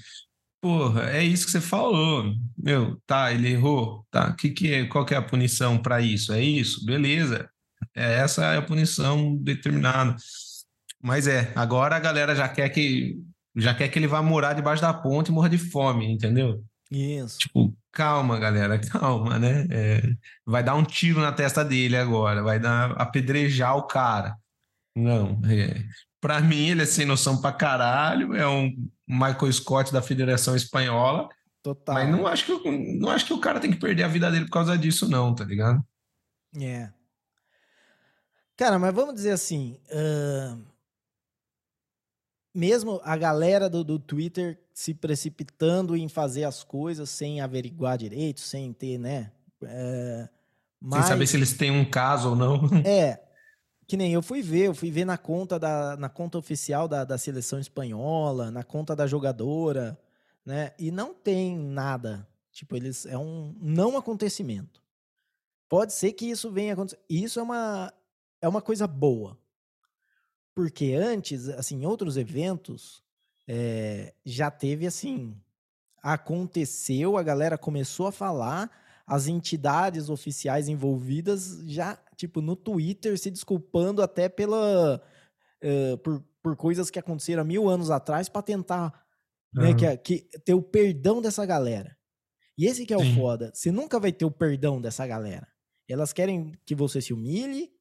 Porra, é isso que você falou. Meu, tá, ele errou. Tá, que que é, qual que é a punição para isso? É isso? Beleza. É, essa é a punição determinada. Mas é, agora a galera já quer que já quer que ele vá morar debaixo da ponte e morra de fome, entendeu? Isso. Tipo, calma, galera, calma, né? É, vai dar um tiro na testa dele agora, vai dar apedrejar o cara. Não, é, Para mim, ele é sem noção pra caralho, é um Michael Scott da Federação Espanhola. Total. Mas não acho, que, não acho que o cara tem que perder a vida dele por causa disso, não, tá ligado? É. Cara, mas vamos dizer assim. Uh... Mesmo a galera do, do Twitter se precipitando em fazer as coisas sem averiguar direito, sem ter, né? É... Mas... Sem saber se eles têm um caso ou não. É. Que nem eu fui ver, eu fui ver na conta da na conta oficial da, da seleção espanhola, na conta da jogadora, né? E não tem nada. Tipo, eles é um não acontecimento. Pode ser que isso venha acontecer. Isso é uma é uma coisa boa. Porque antes, assim, em outros eventos, é, já teve assim. Aconteceu, a galera começou a falar, as entidades oficiais envolvidas já, tipo, no Twitter se desculpando até pela. Uh, por, por coisas que aconteceram mil anos atrás para tentar uhum. né, que, que, ter o perdão dessa galera. E esse que é Sim. o foda. Você nunca vai ter o perdão dessa galera. Elas querem que você se humilhe,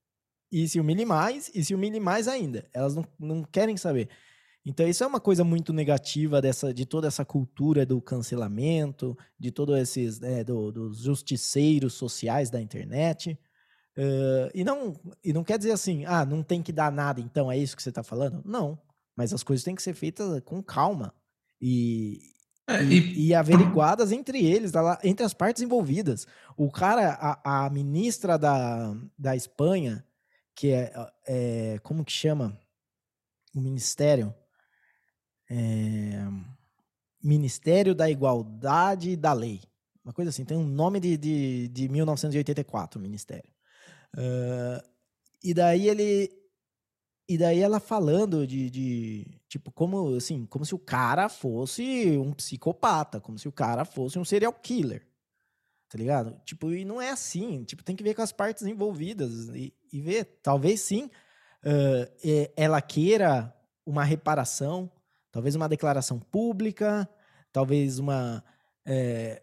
e se humilhe mais, e se humilhe mais ainda. Elas não, não querem saber. Então, isso é uma coisa muito negativa dessa, de toda essa cultura do cancelamento, de todos esses, né, do, dos justiceiros sociais da internet. Uh, e, não, e não quer dizer assim, ah, não tem que dar nada, então é isso que você está falando? Não. Mas as coisas têm que ser feitas com calma e, é, e, e, averiguadas entre eles, entre as partes envolvidas. O cara, a, a ministra da, da Espanha, que é, é como que chama? O ministério é, Ministério da Igualdade e da Lei. Uma coisa assim, tem um nome de, de, de 1984, o Ministério. Uh, e daí ele. E daí ela falando de, de, tipo, como assim, como se o cara fosse um psicopata, como se o cara fosse um serial killer. Tá ligado? Tipo, e não é assim. Tipo, tem que ver com as partes envolvidas e, e ver. Talvez sim uh, ela queira uma reparação, Talvez uma declaração pública, talvez uma. É,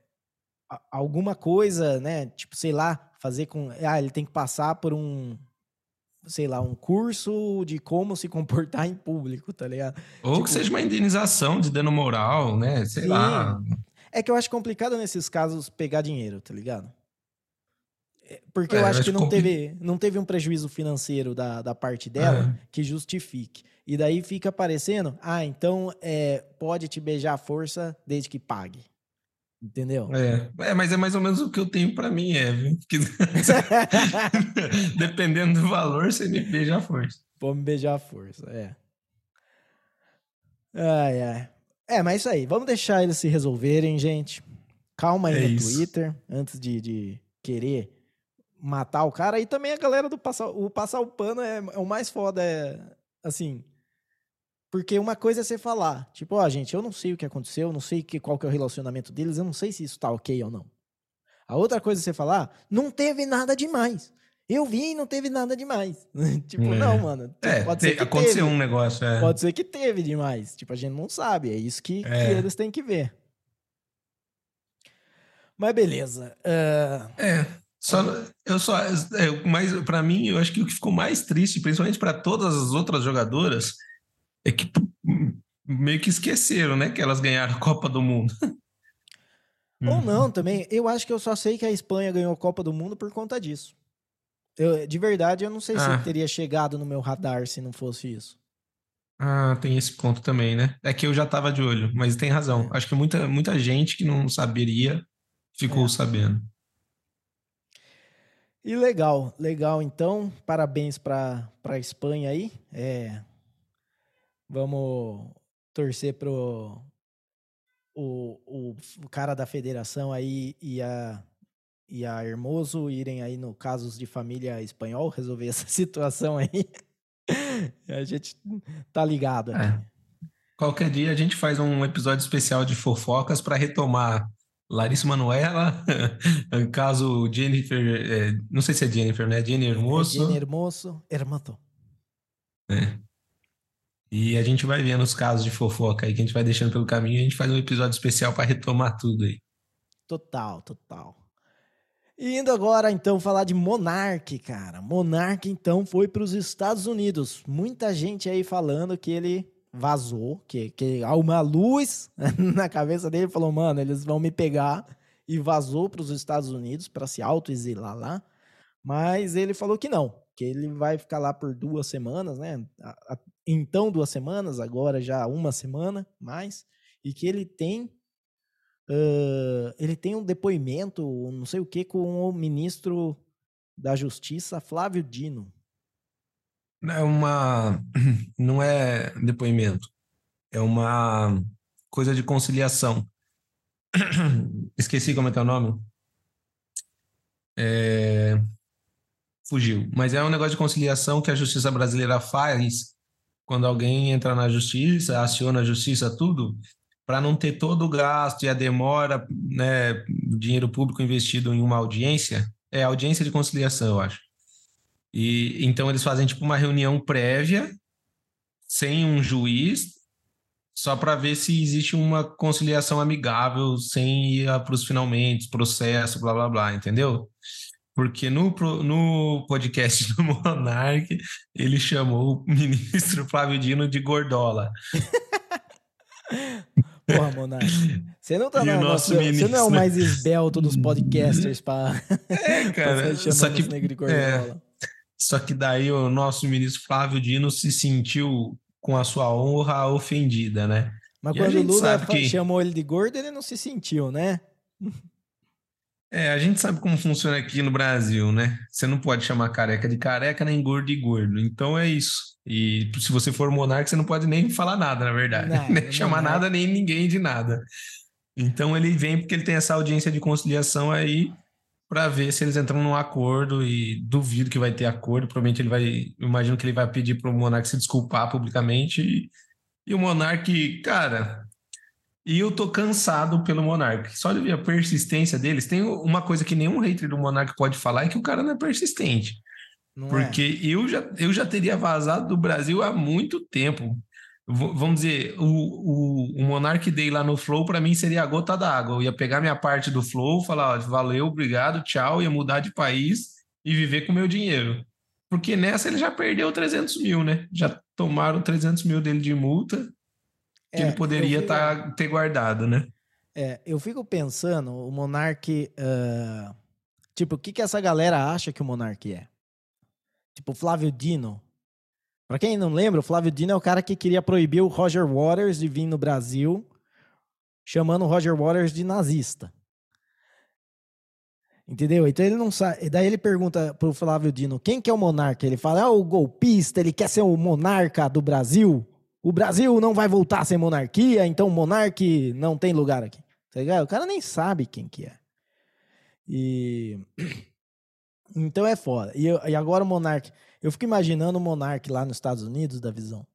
alguma coisa, né? Tipo, sei lá, fazer com. Ah, ele tem que passar por um. Sei lá, um curso de como se comportar em público, tá ligado? Ou tipo, que seja uma indenização de dano moral, né? Sei sim. lá. É que eu acho complicado nesses casos pegar dinheiro, tá ligado? É, porque é, eu acho que não, teve, não teve um prejuízo financeiro da, da parte dela é. que justifique. E daí fica parecendo, ah, então é, pode te beijar à força desde que pague. Entendeu? É, é, mas é mais ou menos o que eu tenho para mim, é? Dependendo do valor, você me beija à força. Pode me beijar à força, é. Ai, ai. É, mas isso aí. Vamos deixar eles se resolverem, gente. Calma aí é no isso. Twitter, antes de, de querer matar o cara. E também a galera do passar o, passar o pano é, é o mais foda. É, assim, porque uma coisa é você falar, tipo, ó, oh, gente, eu não sei o que aconteceu, eu não sei que, qual que é o relacionamento deles, eu não sei se isso tá ok ou não. A outra coisa é você falar, não teve nada demais. Eu vi e não teve nada demais. tipo, é. não, mano. Tipo, é, pode ser que aconteceu teve. um negócio. É. Pode ser que teve demais. Tipo, a gente não sabe. É isso que, é. que eles têm que ver. Mas beleza. Uh... É. Só, eu só, é, mas para mim, eu acho que o que ficou mais triste, principalmente para todas as outras jogadoras, é que meio que esqueceram, né? Que elas ganharam a Copa do Mundo. Ou uhum. não, também. Eu acho que eu só sei que a Espanha ganhou a Copa do Mundo por conta disso. Eu, de verdade, eu não sei ah. se teria chegado no meu radar se não fosse isso. Ah, tem esse ponto também, né? É que eu já tava de olho, mas tem razão. É. Acho que muita, muita gente que não saberia ficou é. sabendo. E legal, legal. Então, parabéns para a Espanha aí. É, Vamos torcer pro o, o, o cara da federação aí e a, e a Hermoso irem aí no casos de família espanhol resolver essa situação aí. a gente tá ligado aqui. É. Qualquer dia a gente faz um episódio especial de fofocas para retomar Larissa Manuela, caso Jennifer, é, não sei se é Jennifer, né? Jenny Hermoso. É Jenny Hermoso, Hermato. É. E a gente vai vendo os casos de fofoca aí que a gente vai deixando pelo caminho. A gente faz um episódio especial para retomar tudo aí. Total, total. E indo agora, então, falar de Monark, cara. Monark, então, foi para os Estados Unidos. Muita gente aí falando que ele vazou, que, que há uma luz na cabeça dele falou, mano, eles vão me pegar. E vazou para os Estados Unidos para se autoexilar lá. Mas ele falou que não, que ele vai ficar lá por duas semanas, né? Então, duas semanas, agora já uma semana mais. E que ele tem Uh, ele tem um depoimento, não sei o que, com o ministro da Justiça, Flávio Dino. É uma. Não é depoimento. É uma coisa de conciliação. Esqueci como é que é o nome. É... Fugiu. Mas é um negócio de conciliação que a justiça brasileira faz quando alguém entra na justiça, aciona a justiça, tudo, para não ter todo o gasto e a demora, né, dinheiro público investido em uma audiência, é audiência de conciliação, eu acho. E então eles fazem tipo uma reunião prévia sem um juiz, só para ver se existe uma conciliação amigável sem ir para os finalmente, processo, blá blá blá, entendeu? Porque no, no podcast do Monark, ele chamou o ministro Flávio Dino de gordola. Porra, Monark. Você não tá na nossa, Você não é o mais esbelto dos podcasters para. É, cara. só que, é, só que daí o nosso ministro Flávio Dino se sentiu com a sua honra ofendida, né? Mas e quando o Lula que... chamou ele de gordo, ele não se sentiu, né? É, a gente sabe como funciona aqui no Brasil, né? Você não pode chamar careca de careca, nem gordo de gordo. Então é isso. E se você for monarca, você não pode nem falar nada, na verdade. Não, nem chamar é. nada, nem ninguém de nada. Então ele vem porque ele tem essa audiência de conciliação aí para ver se eles entram num acordo e duvido que vai ter acordo. Provavelmente ele vai, imagino que ele vai pedir para o monarca se desculpar publicamente. E, e o monarca, cara, e eu tô cansado pelo Monark. Só de ver a persistência deles. Tem uma coisa que nenhum hater do Monark pode falar: é que o cara não é persistente. Não porque é. eu, já, eu já teria vazado do Brasil há muito tempo. V vamos dizer, o, o, o Monark Day lá no Flow, para mim, seria a gota d'água. Eu ia pegar minha parte do Flow, falar: ó, valeu, obrigado, tchau, ia mudar de país e viver com meu dinheiro. Porque nessa ele já perdeu 300 mil, né? Já tomaram 300 mil dele de multa que é, ele poderia fico, tá, ter guardado, né? É, eu fico pensando, o Monark. Uh, tipo, o que, que essa galera acha que o Monark é? Tipo, Flávio Dino. Pra quem não lembra, o Flávio Dino é o cara que queria proibir o Roger Waters de vir no Brasil, chamando o Roger Waters de nazista. Entendeu? Então ele não sabe. Daí ele pergunta pro Flávio Dino quem que é o monarca. Ele fala, é o golpista, ele quer ser o monarca do Brasil o Brasil não vai voltar a ser monarquia, então monarque não tem lugar aqui. Tá o cara nem sabe quem que é. E então é foda. E, eu, e agora o monarque, eu fico imaginando o monarque lá nos Estados Unidos da visão.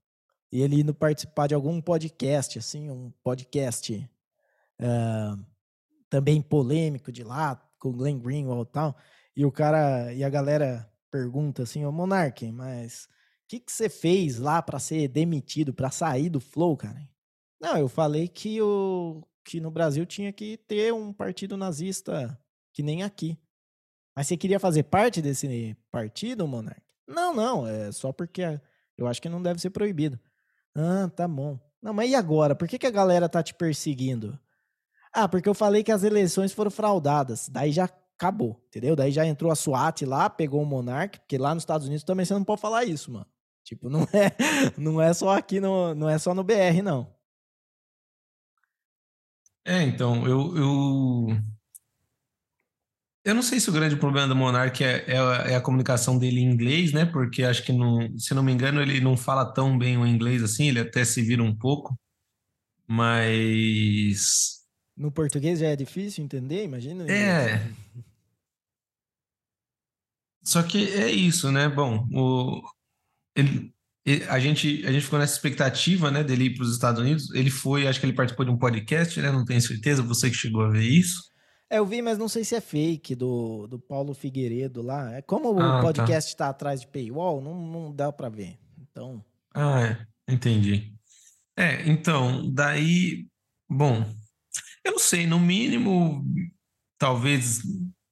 E ele indo participar de algum podcast, assim, um podcast uh, também polêmico de lá, com Glenn Greenwald e tal. E o cara, e a galera pergunta assim, ô monarque, mas que que você fez lá para ser demitido, para sair do Flow, cara? Não, eu falei que o que no Brasil tinha que ter um partido nazista que nem aqui. Mas você queria fazer parte desse partido, Monark? Não, não, é só porque eu acho que não deve ser proibido. Ah, tá bom. Não, mas e agora? Por que, que a galera tá te perseguindo? Ah, porque eu falei que as eleições foram fraudadas. Daí já acabou, entendeu? Daí já entrou a SWAT lá, pegou o Monark, porque lá nos Estados Unidos também você não pode falar isso, mano. Tipo, não é, não é só aqui, no, não é só no BR, não. É, então, eu, eu, eu não sei se o grande problema do Monark é, é, é, a comunicação dele em inglês, né? Porque acho que, não, se não me engano, ele não fala tão bem o inglês assim, ele até se vira um pouco, mas... No português já é difícil entender, imagina? É. Só que é isso, né? Bom, o, ele, a gente, a gente ficou nessa expectativa, né, dele ir para os Estados Unidos. Ele foi, acho que ele participou de um podcast, né? Não tenho certeza. Você que chegou a ver isso? É, eu vi, mas não sei se é fake do, do Paulo Figueiredo lá. É como o ah, tá. podcast está tá atrás de paywall, não, não dá para ver. Então. Ah, é. entendi. É, então, daí, bom, eu não sei, no mínimo, talvez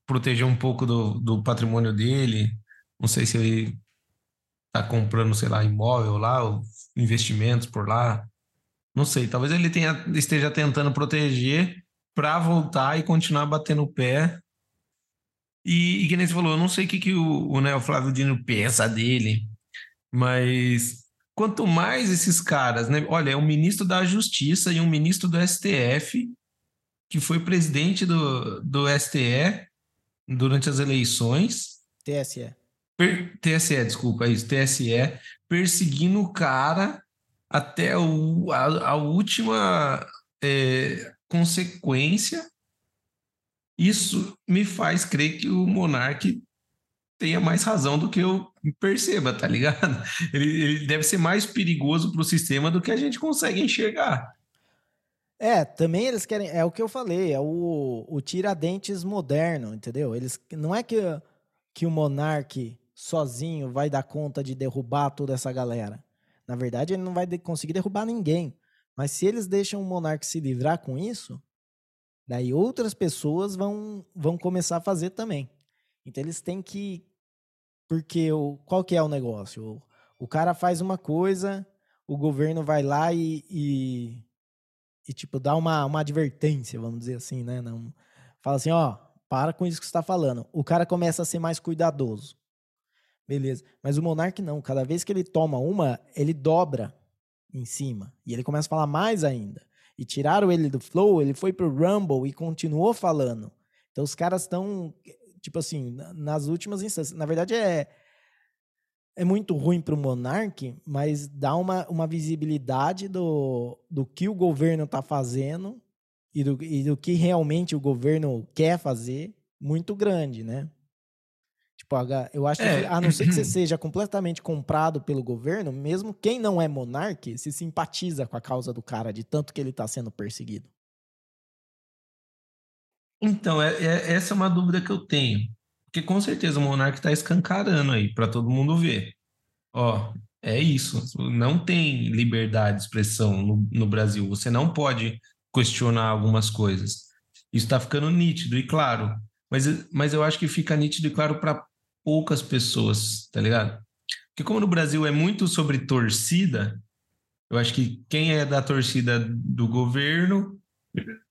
proteger um pouco do, do patrimônio dele. Não sei se ele tá comprando, sei lá, imóvel lá, investimentos por lá. Não sei, talvez ele tenha, esteja tentando proteger para voltar e continuar batendo o pé. E, e que nem você falou, eu não sei o que, que o, o, né, o Flávio Dino pensa dele, mas quanto mais esses caras, né? Olha, é um ministro da Justiça e um ministro do STF, que foi presidente do, do STE durante as eleições. TSE. Per, TSE, desculpa, é isso, TSE, perseguindo o cara até o, a, a última é, consequência. Isso me faz crer que o monarca tenha mais razão do que eu perceba, tá ligado? Ele, ele deve ser mais perigoso para o sistema do que a gente consegue enxergar. É, também eles querem. É o que eu falei, é o, o Tiradentes moderno, entendeu? Eles não é que, que o monarca sozinho vai dar conta de derrubar toda essa galera. Na verdade, ele não vai conseguir derrubar ninguém. Mas se eles deixam o monarca se livrar com isso, daí outras pessoas vão, vão começar a fazer também. Então eles têm que. Porque o, qual que é o negócio? O, o cara faz uma coisa, o governo vai lá e, e, e, tipo, dá uma, uma advertência, vamos dizer assim, né? Não, fala assim, ó, para com isso que você está falando. O cara começa a ser mais cuidadoso. Beleza. Mas o Monark não. Cada vez que ele toma uma, ele dobra em cima. E ele começa a falar mais ainda. E tiraram ele do flow, ele foi pro Rumble e continuou falando. Então os caras estão, tipo assim, nas últimas instâncias. Na verdade é é muito ruim para o Monark, mas dá uma, uma visibilidade do, do que o governo está fazendo e do, e do que realmente o governo quer fazer muito grande, né? Tipo, eu acho é. que, a não ser que você seja completamente comprado pelo governo, mesmo quem não é monarca se simpatiza com a causa do cara, de tanto que ele está sendo perseguido. Então, é, é, essa é uma dúvida que eu tenho. Porque com certeza o monarca está escancarando aí para todo mundo ver. Ó, é isso. Não tem liberdade de expressão no, no Brasil. Você não pode questionar algumas coisas. Isso está ficando nítido e claro. Mas, mas eu acho que fica nítido e claro para poucas pessoas, tá ligado? Porque como no Brasil é muito sobre torcida, eu acho que quem é da torcida do governo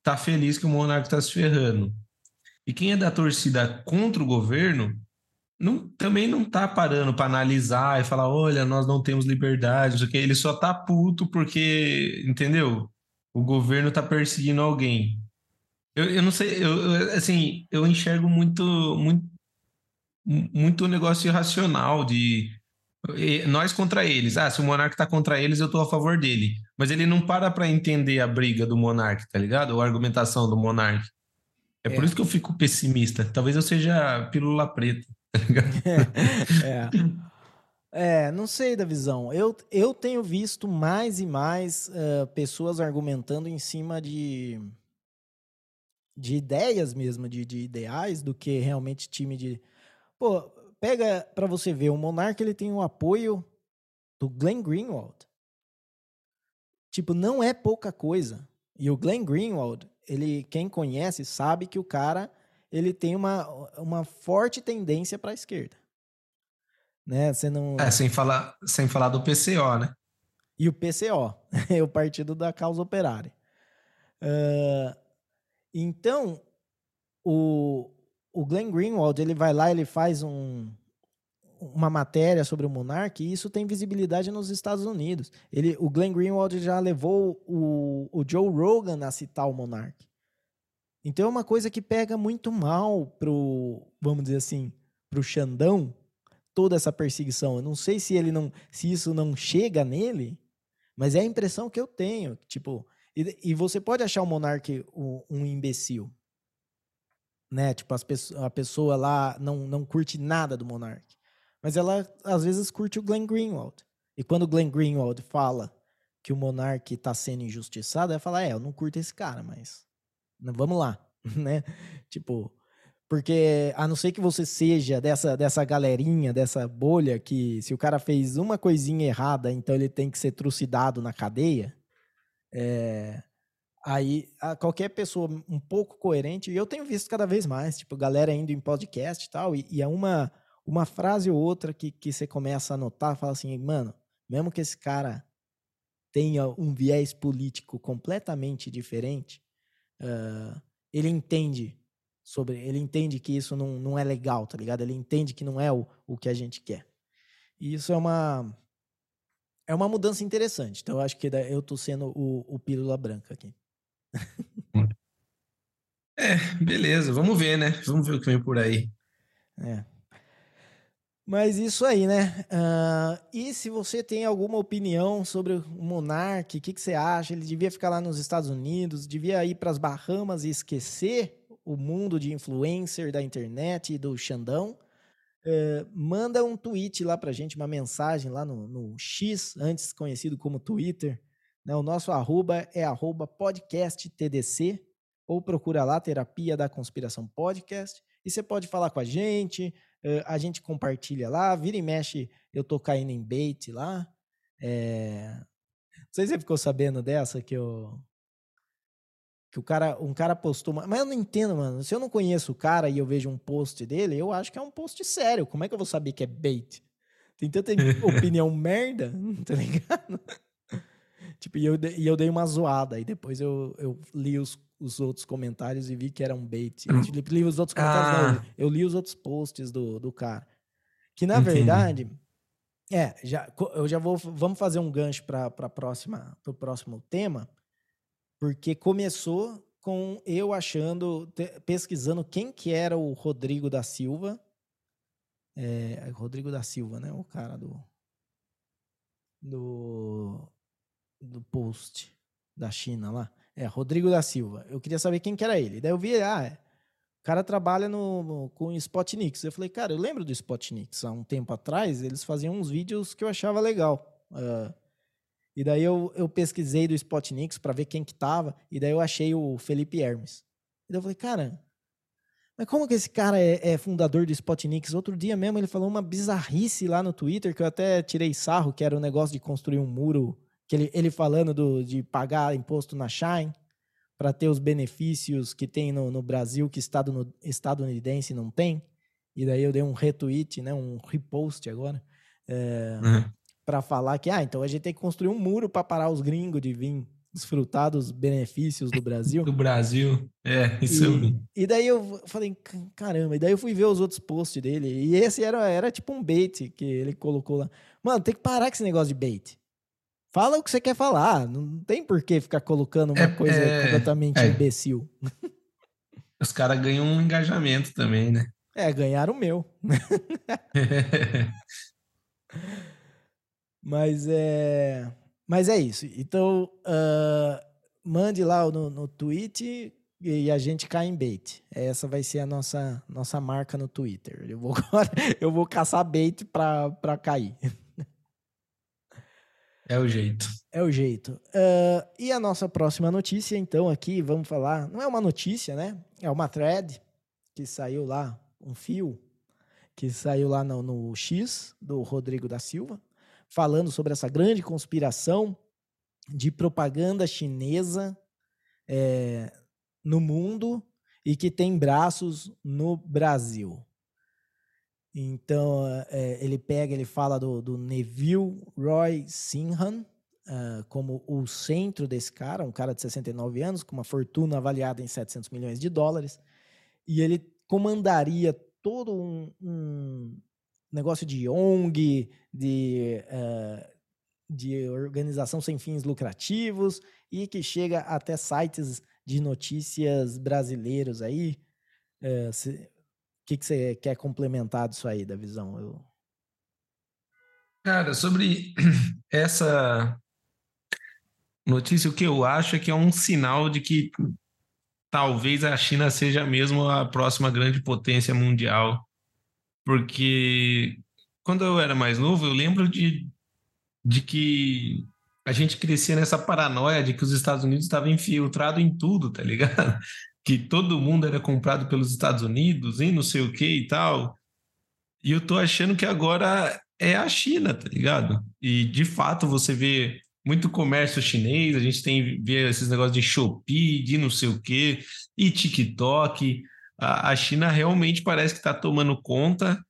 tá feliz que o monarca tá se ferrando. E quem é da torcida contra o governo não, também não tá parando para analisar e falar, olha, nós não temos liberdade, isso aqui. Ele só tá puto porque, entendeu? O governo tá perseguindo alguém. Eu, eu não sei, eu, eu, assim, eu enxergo muito, muito muito negócio irracional de nós contra eles. Ah, se o monarca tá contra eles, eu tô a favor dele. Mas ele não para para entender a briga do monarca, tá ligado? Ou a argumentação do monarca. É, é, por isso que eu fico pessimista. Talvez eu seja pílula preta, tá ligado? É, é. não sei da visão. Eu, eu tenho visto mais e mais uh, pessoas argumentando em cima de, de ideias mesmo, de, de ideais, do que realmente time de, Pô, pega para você ver, o Monark ele tem o apoio do Glenn Greenwald. Tipo, não é pouca coisa. E o Glenn Greenwald, ele, quem conhece sabe que o cara ele tem uma, uma forte tendência para a esquerda. Né? Você não É, sem falar, sem falar do PCO, né? E o PCO, é o Partido da Causa Operária. Uh, então, o, o Glenn Greenwald, ele vai lá, ele faz um, uma matéria sobre o Monark e isso tem visibilidade nos Estados Unidos. Ele, o Glenn Greenwald já levou o, o Joe Rogan a citar o Monark. Então é uma coisa que pega muito mal pro, vamos dizer assim, pro Xandão, toda essa perseguição. Eu não sei se ele não, se isso não chega nele, mas é a impressão que eu tenho, tipo, e, e você pode achar o Monark um, um imbecil, né? Tipo, as a pessoa lá não, não curte nada do Monark. Mas ela, às vezes, curte o Glenn Greenwald. E quando o Glenn Greenwald fala que o Monark está sendo injustiçado, ela fala, é, eu não curto esse cara, mas vamos lá, né? Tipo, porque a não ser que você seja dessa, dessa galerinha, dessa bolha, que se o cara fez uma coisinha errada, então ele tem que ser trucidado na cadeia, é, Aí, qualquer pessoa um pouco coerente, e eu tenho visto cada vez mais, tipo, galera indo em podcast e tal, e, e é uma, uma frase ou outra que, que você começa a notar, fala assim, mano, mesmo que esse cara tenha um viés político completamente diferente, uh, ele entende sobre, ele entende que isso não, não é legal, tá ligado? Ele entende que não é o, o que a gente quer. E isso é uma é uma mudança interessante. Então eu acho que eu tô sendo o, o pílula branca aqui. É, beleza, vamos ver, né? Vamos ver o que vem por aí. É. Mas isso aí, né? Uh, e se você tem alguma opinião sobre o Monark, o que, que, você acha? Ele devia ficar lá nos Estados Unidos, devia ir para as Bahamas e esquecer o mundo de influencer da internet e do Xandão? Uh, manda um tweet lá pra gente, uma mensagem lá no, no X, antes conhecido como Twitter. Né? O nosso arroba é arroba podcasttdc, ou procura lá Terapia da Conspiração Podcast. E você pode falar com a gente, a gente compartilha lá, vira e mexe, eu tô caindo em bait lá. É... Não sei se você ficou sabendo dessa que eu que o cara, um cara postou, mas eu não entendo, mano. Se eu não conheço o cara e eu vejo um post dele, eu acho que é um post sério. Como é que eu vou saber que é bait? Tem tanta opinião merda, tá ligado? Tipo, e eu, e eu dei uma zoada. E depois eu, eu li os, os outros comentários e vi que era um bait. Eu hum. li os outros comentários, ah. eu li os outros posts do, do cara. Que na Entendi. verdade, é, já, eu já vou, vamos fazer um gancho para próxima, pro próximo tema, porque começou com eu achando, pesquisando quem que era o Rodrigo da Silva, é, Rodrigo da Silva, né, o cara do do do post da China lá. É, Rodrigo da Silva. Eu queria saber quem que era ele. Daí eu vi, ah, é, o cara trabalha no, com Spotnix. Eu falei, cara, eu lembro do Spotnix. Há um tempo atrás, eles faziam uns vídeos que eu achava legal. Uh, e daí eu, eu pesquisei do Spotnix para ver quem que tava. E daí eu achei o Felipe Hermes. E daí eu falei, cara, mas como que esse cara é, é fundador do Spotnix? Outro dia mesmo ele falou uma bizarrice lá no Twitter, que eu até tirei sarro, que era o negócio de construir um muro que ele, ele falando do, de pagar imposto na Shine para ter os benefícios que tem no, no Brasil que estado no, estadunidense não tem. E daí eu dei um retweet, né, um repost agora, é, uhum. para falar que, ah, então a gente tem que construir um muro para parar os gringos de vir desfrutar dos benefícios do Brasil. Do Brasil, é, isso e, eu vi. E daí eu falei, caramba, e daí eu fui ver os outros posts dele, e esse era, era tipo um bait que ele colocou lá. Mano, tem que parar com esse negócio de bait. Fala o que você quer falar. Não tem por que ficar colocando uma é, coisa é, completamente é. imbecil. Os caras ganham um engajamento também, né? É, ganharam o meu. mas é. Mas é isso. Então, uh, mande lá no, no tweet e a gente cai em bait. Essa vai ser a nossa, nossa marca no Twitter. Eu vou, eu vou caçar bait para cair. É o jeito. É o jeito. Uh, e a nossa próxima notícia, então, aqui, vamos falar. Não é uma notícia, né? É uma thread que saiu lá, um fio, que saiu lá no, no X, do Rodrigo da Silva, falando sobre essa grande conspiração de propaganda chinesa é, no mundo e que tem braços no Brasil. Então, é, ele pega, ele fala do, do Neville Roy Sinhan uh, como o centro desse cara, um cara de 69 anos, com uma fortuna avaliada em 700 milhões de dólares, e ele comandaria todo um, um negócio de ONG, de, uh, de organização sem fins lucrativos, e que chega até sites de notícias brasileiros aí, o que, que você quer complementar disso aí, da visão? Eu... Cara, sobre essa notícia, o que eu acho é que é um sinal de que talvez a China seja mesmo a próxima grande potência mundial. Porque quando eu era mais novo, eu lembro de, de que a gente crescia nessa paranoia de que os Estados Unidos estavam infiltrados em tudo, tá ligado? que todo mundo era comprado pelos Estados Unidos e não sei o que e tal. E eu tô achando que agora é a China, tá ligado? E de fato você vê muito comércio chinês, a gente tem vê esses negócios de Shopee, de não sei o quê, e TikTok. A, a China realmente parece que está tomando conta,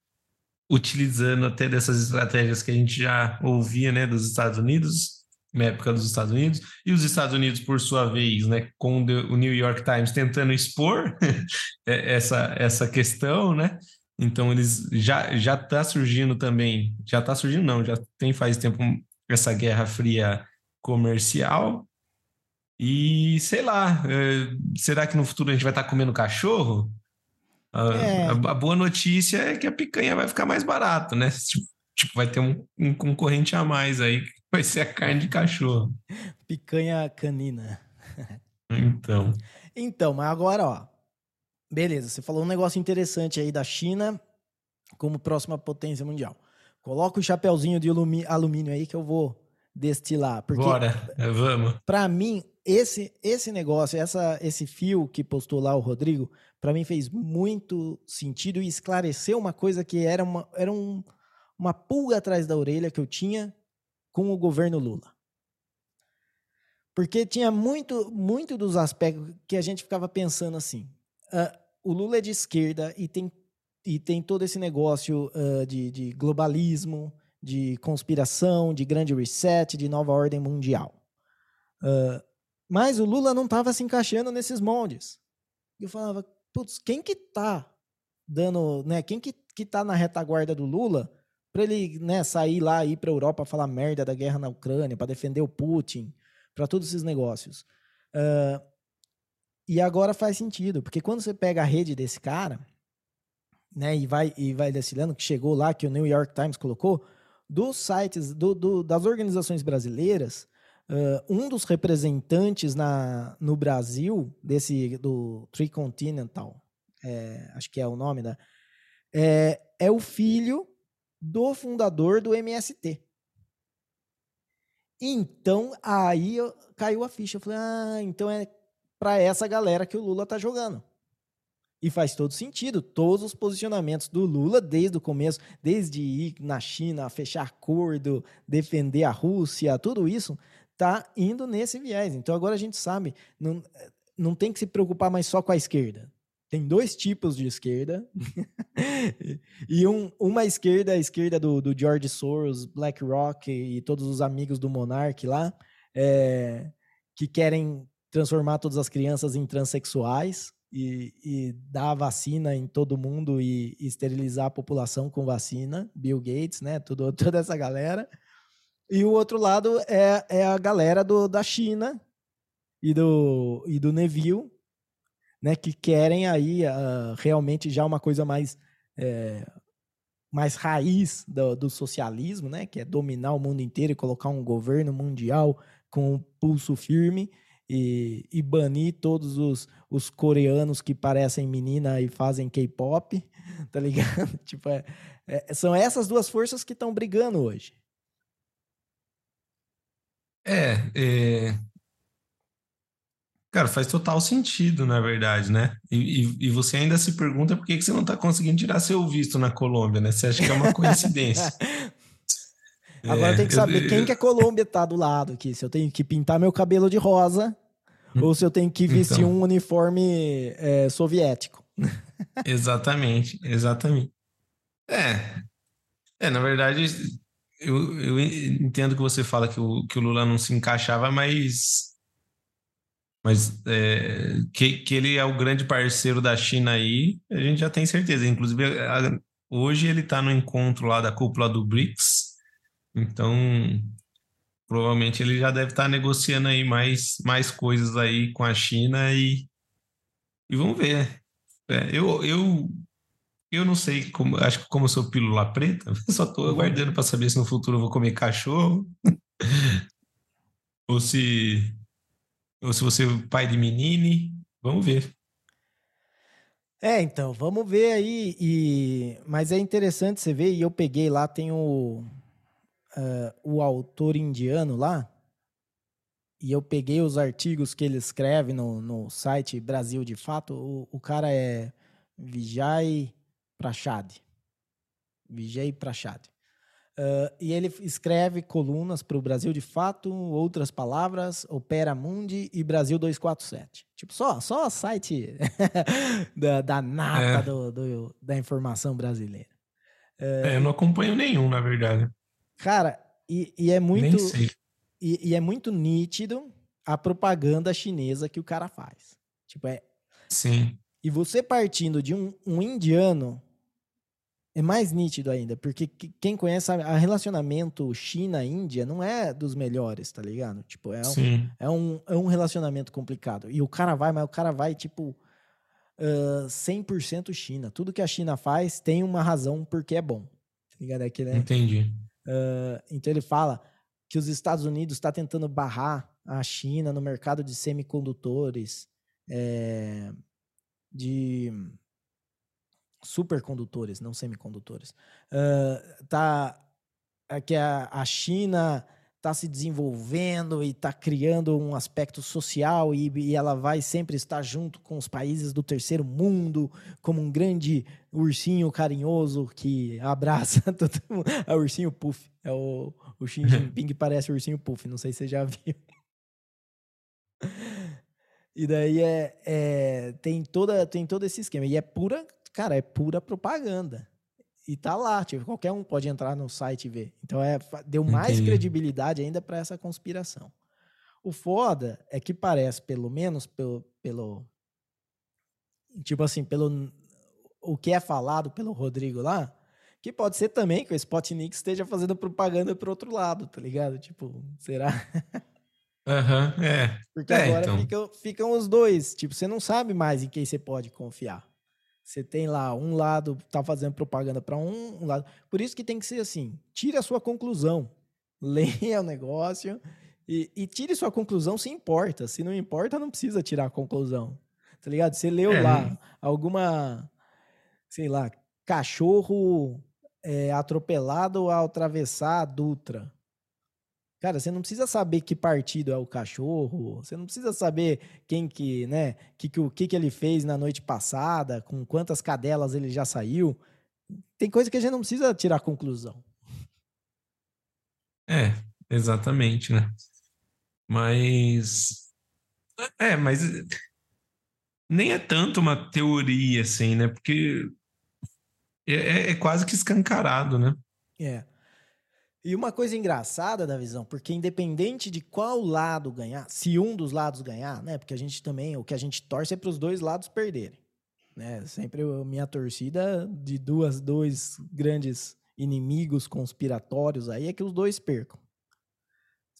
utilizando até dessas estratégias que a gente já ouvia, né, dos Estados Unidos, na época dos Estados Unidos, e os Estados Unidos, por sua vez, né, com o New York Times tentando expor essa, essa questão, né? Então eles já já está surgindo também, já está surgindo não, já tem faz tempo essa guerra fria comercial. E sei lá, é, será que no futuro a gente vai estar tá comendo cachorro? A, é. a, a, boa notícia é que a picanha vai ficar mais barato, né? Tipo, tipo vai ter um, um concorrente a mais aí vai ser a carne de cachorro. Picanha canina. Então. Então, mas agora, ó. Beleza, você falou um negócio interessante aí da China como próxima potência mundial. Coloca o chapéuzinho de alumínio aí que eu vou destilar. Porque, Bora, vamos. Para mim, esse esse negócio, essa, esse fio que postou lá o Rodrigo, para mim fez muito sentido e esclareceu uma coisa que era uma, era um, uma pulga atrás da orelha que eu tinha com o governo Lula. Porque tinha muito, muito dos aspectos que a gente ficava pensando assim. Uh, o Lula é de esquerda e tem, e tem todo esse negócio uh, de, de globalismo, de conspiração, de grande reset, de nova ordem mundial. Uh, mas o Lula não estava se encaixando nesses moldes. Eu falava, putz, quem que tá dando, né? Quem que, que tá na retaguarda do Lula para ele né, sair lá ir para a Europa falar merda da guerra na Ucrânia, para defender o Putin, para todos esses negócios. Uh, e agora faz sentido, porque quando você pega a rede desse cara, né, e vai e vai destilando, que chegou lá, que o New York Times colocou, dos sites, do, do, das organizações brasileiras, uh, um dos representantes na, no Brasil, desse do Tricontinental, é, acho que é o nome da, é, é o filho do fundador do MST. Então, aí eu, caiu a ficha. Eu falei, ah, então é para essa galera que o Lula tá jogando. E faz todo sentido. Todos os posicionamentos do Lula, desde o começo, desde ir na China, fechar acordo, defender a Rússia, tudo isso, tá indo nesse viés. Então agora a gente sabe, não, não tem que se preocupar mais só com a esquerda tem dois tipos de esquerda. e um, uma esquerda, a esquerda do, do George Soros, BlackRock e todos os amigos do Monark lá, é, que querem transformar todas as crianças em transexuais e, e dar vacina em todo mundo e, e, esterilizar a população com vacina. Bill Gates, né? Tudo, toda essa galera. E o outro lado é, é a galera do, da China e do, e do Neville, né, que querem aí uh, realmente já uma coisa mais é, mais raiz do, do, socialismo, né, que é dominar o mundo inteiro e colocar um governo mundial com pulso firme e, e banir todos os, os coreanos que parecem menina e fazem K-pop, tá ligado? tipo, é, é, são essas duas forças que estão brigando hoje. É, é, Cara, faz total sentido, na verdade, né? E, e, e, você ainda se pergunta por que, que você não está conseguindo tirar seu visto na Colômbia, né? Você acha que é uma coincidência. Agora é, tem que saber eu, quem que a Colômbia tá do lado aqui. Se eu tenho que pintar meu cabelo de rosa hum, ou se eu tenho que vestir então, um uniforme é, soviético. exatamente, exatamente. É, é na verdade, eu, eu entendo que você fala que o, que o Lula não se encaixava, mas mas é, que, que ele é o grande parceiro da China aí, a gente já tem certeza. Inclusive, a, hoje ele está no encontro lá da cúpula do BRICS, então provavelmente ele já deve estar tá negociando aí mais, mais coisas aí com a China e, e vamos ver. É, eu, eu, eu não sei, como, acho que como eu sou pílula preta, só estou aguardando para saber se no futuro eu vou comer cachorro ou se ou se você é pai de menine, vamos ver. É, então, vamos ver aí. E... Mas é interessante você ver, e eu peguei lá, tem o, uh, o autor indiano lá, e eu peguei os artigos que ele escreve no, no site Brasil de Fato. O, o cara é Vijay Prachad. Vijay Prachad. Uh, e ele escreve colunas para o Brasil de Fato, Outras Palavras, Opera Mundi e Brasil 247. Tipo, só, só site da, da nata é. do, do, da informação brasileira. Uh, é, eu não acompanho nenhum, na verdade. Cara, e, e é muito. E, e, é muito nítido a propaganda chinesa que o cara faz. Tipo, é. Sim. E você partindo de um, um indiano é mais nítido ainda, porque quem conhece a relacionamento China-Índia não é dos melhores, tá ligado? Tipo, é um, é, um, é um relacionamento complicado. E o cara vai, mas o cara vai, tipo, uh, 100% China. Tudo que a China faz tem uma razão porque é bom. Tá ligado? É que, né? Entendi. Uh, então ele fala que os Estados Unidos está tentando barrar a China no mercado de semicondutores, é, de supercondutores, não semicondutores. Uh, tá, é que a, a China está se desenvolvendo e está criando um aspecto social e, e, ela vai sempre estar junto com os países do terceiro mundo como um grande ursinho carinhoso que abraça todo mundo. É o ursinho Puff. É o, o Xi Jinping parece o ursinho Puff, não sei se você já viu. E daí é, é, tem, toda, tem todo esse esquema. E é pura cara, é pura propaganda. E tá lá, tipo, qualquer um pode entrar no site e ver. Então é, deu mais Entendi. credibilidade ainda para essa conspiração. O foda é que parece, pelo menos pelo, pelo tipo assim, pelo o que é falado pelo Rodrigo lá, que pode ser também que o Spotnik esteja fazendo propaganda pro outro lado, tá ligado? Tipo, será? Aham, uhum, é. Porque é, agora então. ficam, ficam os dois. Tipo, você não sabe mais em quem você pode confiar. Você tem lá um lado tá fazendo propaganda para um, um, lado. Por isso que tem que ser assim: tire a sua conclusão, leia o negócio e, e, tire sua conclusão se importa. Se não importa, não precisa tirar a conclusão. Tá ligado? Você leu é. lá alguma, sei lá, cachorro é, atropelado ao atravessar a Dutra. Cara, você não precisa saber que partido é o cachorro, você não precisa saber quem que, né, que, que, o que, que ele fez na noite passada, com quantas cadelas ele já saiu. Tem coisa que a gente não precisa tirar conclusão. É, exatamente, né? Mas. É, mas. Nem é tanto uma teoria, assim, né? Porque é, é, é quase que escancarado, né? É. E uma coisa engraçada da visão, porque independente de qual lado ganhar, se um dos lados ganhar, né? Porque a gente também, o que a gente torce é para os dois lados perderem. Né? Sempre a minha torcida de duas, dois grandes inimigos conspiratórios aí é que os dois percam.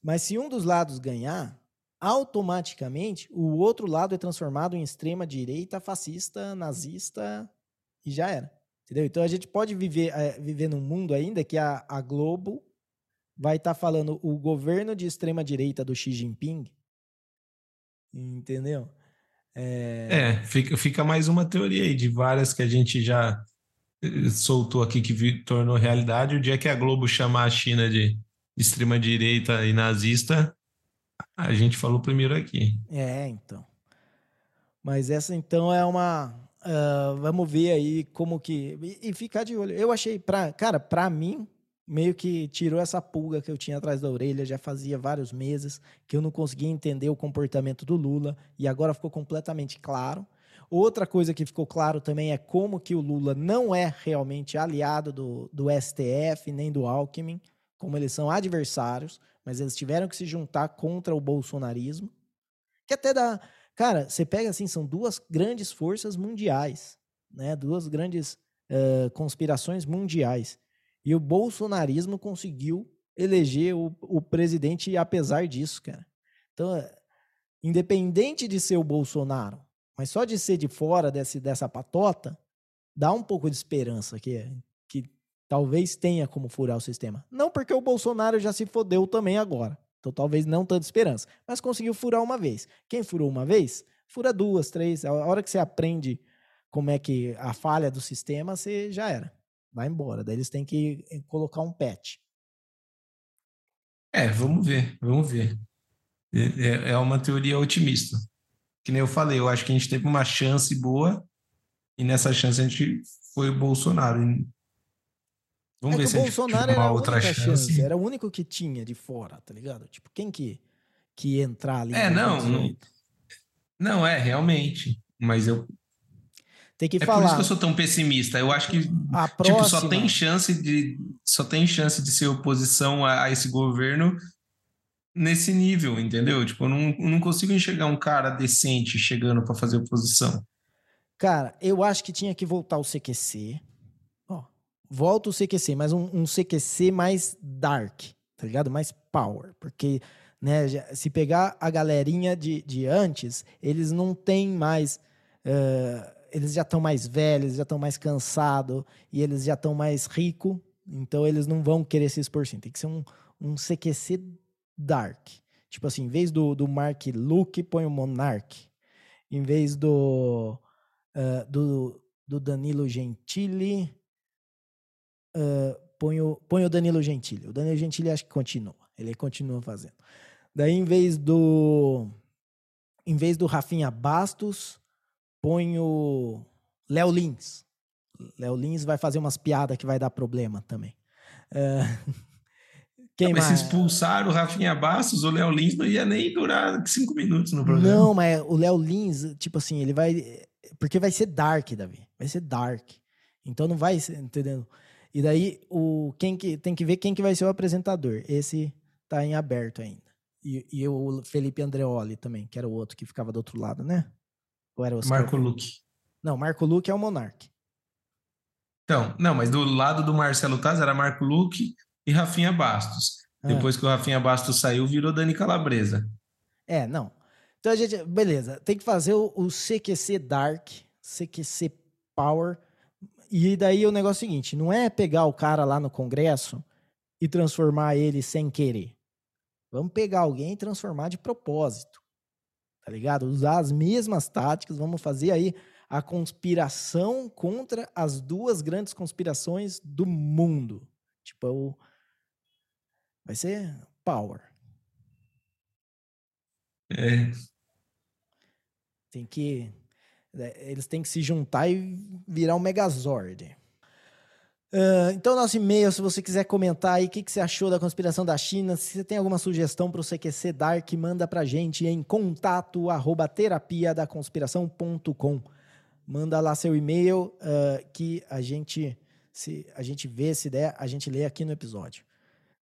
Mas se um dos lados ganhar, automaticamente o outro lado é transformado em extrema direita, fascista, nazista e já era. Entendeu? Então a gente pode viver, é, viver num mundo ainda que a, a Globo vai estar tá falando o governo de extrema direita do Xi Jinping. Entendeu? É... é, fica, fica mais uma teoria aí de várias que a gente já eh, soltou aqui que vi, tornou realidade. O dia que a Globo chamar a China de extrema direita e nazista, a gente falou primeiro aqui. É, então. Mas essa então é uma. Uh, vamos ver aí como que. E, e ficar de olho. Eu achei, pra, cara, para mim, meio que tirou essa pulga que eu tinha atrás da orelha, já fazia vários meses que eu não conseguia entender o comportamento do Lula e agora ficou completamente claro. Outra coisa que ficou claro também é como que o Lula não é realmente aliado do, do STF nem do Alckmin, como eles são adversários, mas eles tiveram que se juntar contra o bolsonarismo, que até dá... Cara, você pega assim, são duas grandes forças mundiais, né? Duas grandes uh, conspirações mundiais. E o bolsonarismo conseguiu eleger o, o presidente apesar disso, cara. Então, é, independente de ser o Bolsonaro, mas só de ser de fora desse, dessa patota, dá um pouco de esperança que, que talvez tenha como furar o sistema. Não porque o Bolsonaro já se fodeu também agora. Então talvez não tanta esperança. Mas conseguiu furar uma vez. Quem furou uma vez, fura duas, três. A hora que você aprende como é que a falha do sistema, você já era vai embora. Daí eles têm que eh, colocar um patch. É, vamos ver, vamos ver. É, é, é uma teoria otimista. Que nem eu falei, eu acho que a gente teve uma chance boa e nessa chance a gente foi o Bolsonaro. Vamos é ver se o a gente Bolsonaro era uma a outra chance. chance. Era o único que tinha de fora, tá ligado? Tipo, quem que, que ia entrar ali? É, não, 2018? Não, é, realmente. Mas eu. Tem que É por falar. isso que eu sou tão pessimista. Eu acho que A Tipo, próxima. só tem chance de só tem chance de ser oposição a, a esse governo nesse nível, entendeu? Tipo, eu não, não consigo enxergar um cara decente chegando para fazer oposição. Cara, eu acho que tinha que voltar o CQC. Ó, volta o CQC, mas um, um CQC mais dark, tá ligado? Mais power. Porque, né, se pegar a galerinha de, de antes, eles não têm mais. eh, eles já estão mais velhos, já estão mais cansados e eles já estão mais ricos. Então eles não vão querer se expor sim. Tem que ser um, um CQC dark. Tipo assim, em vez do, do Mark Luke, põe o Monarch. Em vez do ah, do, do Danilo Gentili. ah, põe, o, põe o Danilo Gentili. O Danilo Gentili acho que continua. Ele continua fazendo. Daí, em vez do. Em vez do Rafinha Bastos, põe o Léo Lins. Léo Lins vai fazer umas piadas que vai dar problema também. Ah, quem Mas se mais? expulsar o Rafinha Bastos, o Léo Lins não ia nem durar cinco minutos no programa. Não, mas o Léo Lins, tipo assim, ele vai. Porque vai ser dark, Davi. Vai ser dark. Então não vai ser, entendeu? E daí o, quem que, tem que ver quem que vai ser o apresentador. Esse tá em aberto ainda. E, e o Felipe Andreoli também, que era o outro que ficava do outro lado, né? Ou era o Oscar? Marco Luque. Não, Marco Luque é o Monark. Então, não, mas do lado do Marcelo Taz era Marco Luque e Rafinha Bastos. Ah. Depois que o Rafinha Bastos saiu, virou Dani Calabresa. É, não. Então a gente, beleza, tem que fazer o, o CQC Dark, CQC Power. E daí o negócio é o seguinte: não é pegar o cara lá no Congresso e transformar ele sem querer. Vamos pegar alguém e transformar de propósito. Tá ligado? Usar as mesmas táticas, vamos fazer aí a conspiração contra as duas grandes conspirações do mundo. Tipo, o... vai ser power. É, Tem que. é, Eles têm que se juntar e virar um Megazord. Ah, então, nosso e-mail, se você quiser comentar aí o que, que você achou da conspiração da China, se você tem alguma sugestão para o CQC Dark, manda pra gente em contato arroba terapia da conspiração.com. Manda lá seu e-mail ah, que a gente, se a gente vê, se der, a gente lê aqui no episódio.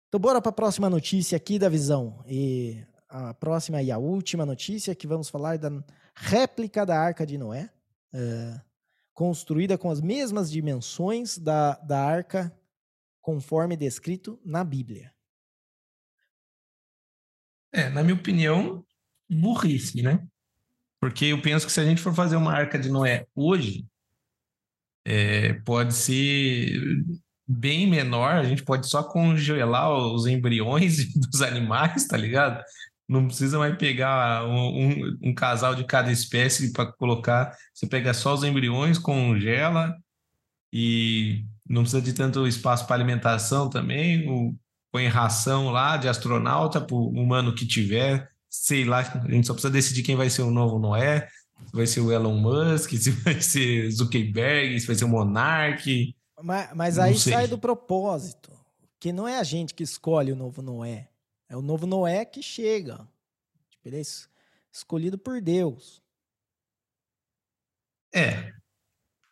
Então, bora para a próxima notícia aqui da visão. E a próxima e a última notícia que vamos falar da réplica da Arca de Noé, eh, construída com as mesmas dimensões da, da arca, conforme descrito na Bíblia. É, na minha opinião, burrice, né? Porque eu penso que se a gente for fazer uma arca de Noé hoje, é, pode ser bem menor, a gente pode só congelar os embriões dos animais, tá ligado? Não precisa mais pegar um, um- um casal de cada espécie para colocar. Você pega só os embriões, congela e não precisa de tanto espaço para alimentação também. O, põe ração lá de astronauta para o humano que tiver. Sei lá, a gente só precisa decidir quem vai ser o novo Noé. Se vai ser o Elon Musk, se vai ser Zuckerberg, se vai ser o Monark. Mas, mas aí sei. sai do propósito, que não é a gente que escolhe o novo Noé, é o novo Noé que chega. Tipo, ele é es- escolhido por Deus. É.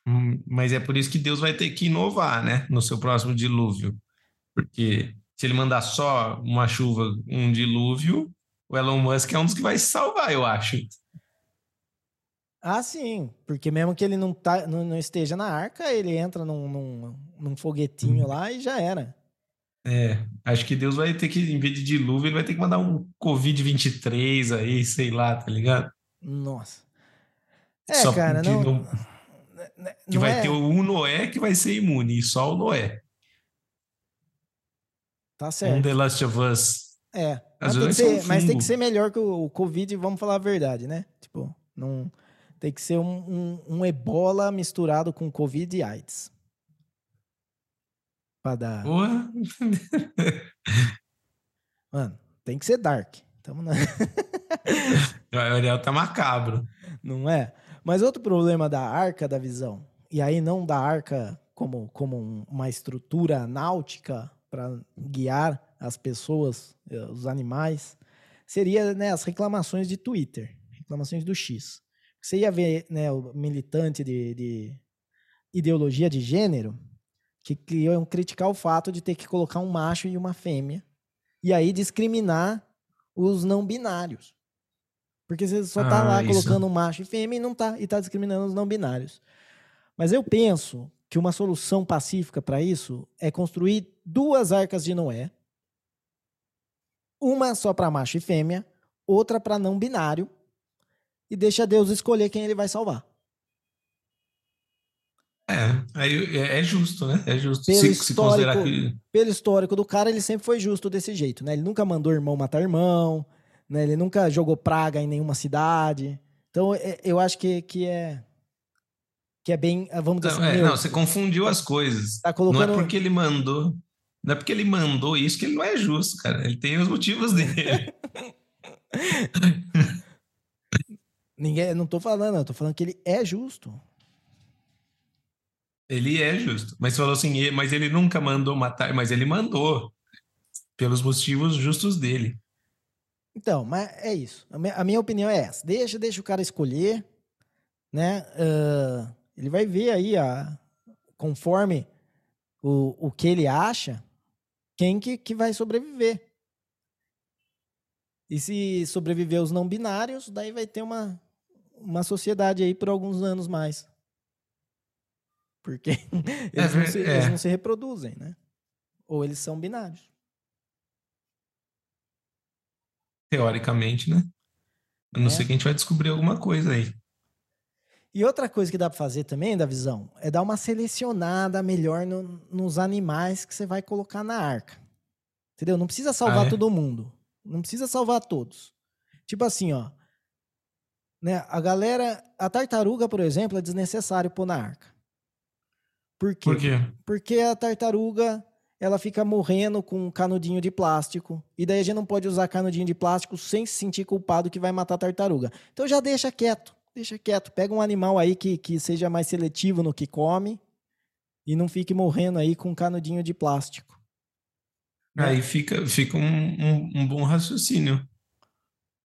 Hum, Mas é por isso que Deus vai ter que inovar, né? No seu próximo dilúvio. Porque se ele mandar só uma chuva, um dilúvio, o Elon Musk é um dos que vai se salvar, eu acho. Ah, sim, porque mesmo que ele não, tá, não, não esteja na arca, ele entra num, num, num foguetinho lá e já era. É, acho que Deus vai ter que, em vez de dilúvio, ele vai ter que mandar um Covid-23 aí, sei lá, tá ligado? Nossa. É, Só cara, que não. não- né, Que não vai é- ter um Noé que vai ser imune, e só o Noé. Tá Um certo. The Last of Us. É. Mas tem, é um ser, mas tem que ser melhor que o, o Covid, vamos falar a verdade, né? Tipo, não. Tem que ser um, um, um ebola misturado com Covid e AIDS. Pra dar. Porra. Mano, tem que ser dark. Tamo na... O Ariel tá macabro. Não é? Mas outro problema da arca da visão, e aí não da arca como, como uma estrutura náutica para guiar as pessoas, eh, os animais, seria né, as reclamações de Twitter, reclamações do X. Você ia ver né, o militante de, de ideologia de gênero que queriam criticar o fato de ter que colocar um macho e uma fêmea e aí discriminar os não binários. Porque você só está ah, lá isso. colocando um macho e fêmea e não tá, e está discriminando os não binários. Mas eu penso que uma solução pacífica para isso é construir duas arcas de Noé. Uma só para macho e fêmea, outra para não binário, e deixa Deus escolher quem ele vai salvar. É, aí é, é justo, né? É justo pelo se, histórico, se que... Pelo histórico do cara, ele sempre foi justo desse jeito, né? Ele nunca mandou irmão matar irmão, né? Ele nunca jogou praga em nenhuma cidade. Então, é, eu acho que, que é que é bem, vamos dizer não, assim, é, não, você confundiu as coisas. Tá colocando... Não é porque ele mandou, não é porque ele mandou isso que ele não é justo, cara. Ele tem os motivos dele. Ninguém, não tô falando, eu tô falando que ele é justo. Ele é justo. Mas falou assim, mas ele nunca mandou matar, mas ele mandou pelos motivos justos dele. Então, mas é isso. A minha, opinião é essa. Deixa, deixa o cara escolher, né? Uh, ele vai ver aí, a, conforme o, o que ele acha, quem que, que vai sobreviver. E se sobreviver os não binários, daí vai ter uma, uma sociedade aí por alguns anos mais. Porque eles, é, não se, é. eles não se reproduzem, né? Ou eles são binários. Teoricamente, né? A não é. ser que a gente vai descobrir alguma coisa aí. E outra coisa que dá para fazer também, da visão, é dar uma selecionada melhor no, nos animais que você vai colocar na arca. Entendeu? Não precisa salvar ah, é? todo mundo. Não precisa salvar todos. Tipo assim, ó. Né, a galera. A tartaruga, por exemplo, é desnecessário pôr na arca. Por quê? Por quê? Porque a tartaruga ela fica morrendo com um canudinho de plástico. E daí a gente não pode usar canudinho de plástico sem se sentir culpado que vai matar a tartaruga. Então já deixa quieto. Deixa quieto. Pega um animal aí que, que seja mais seletivo no que come e não fique morrendo aí com um canudinho de plástico. Aí fica, fica um, um, um bom raciocínio.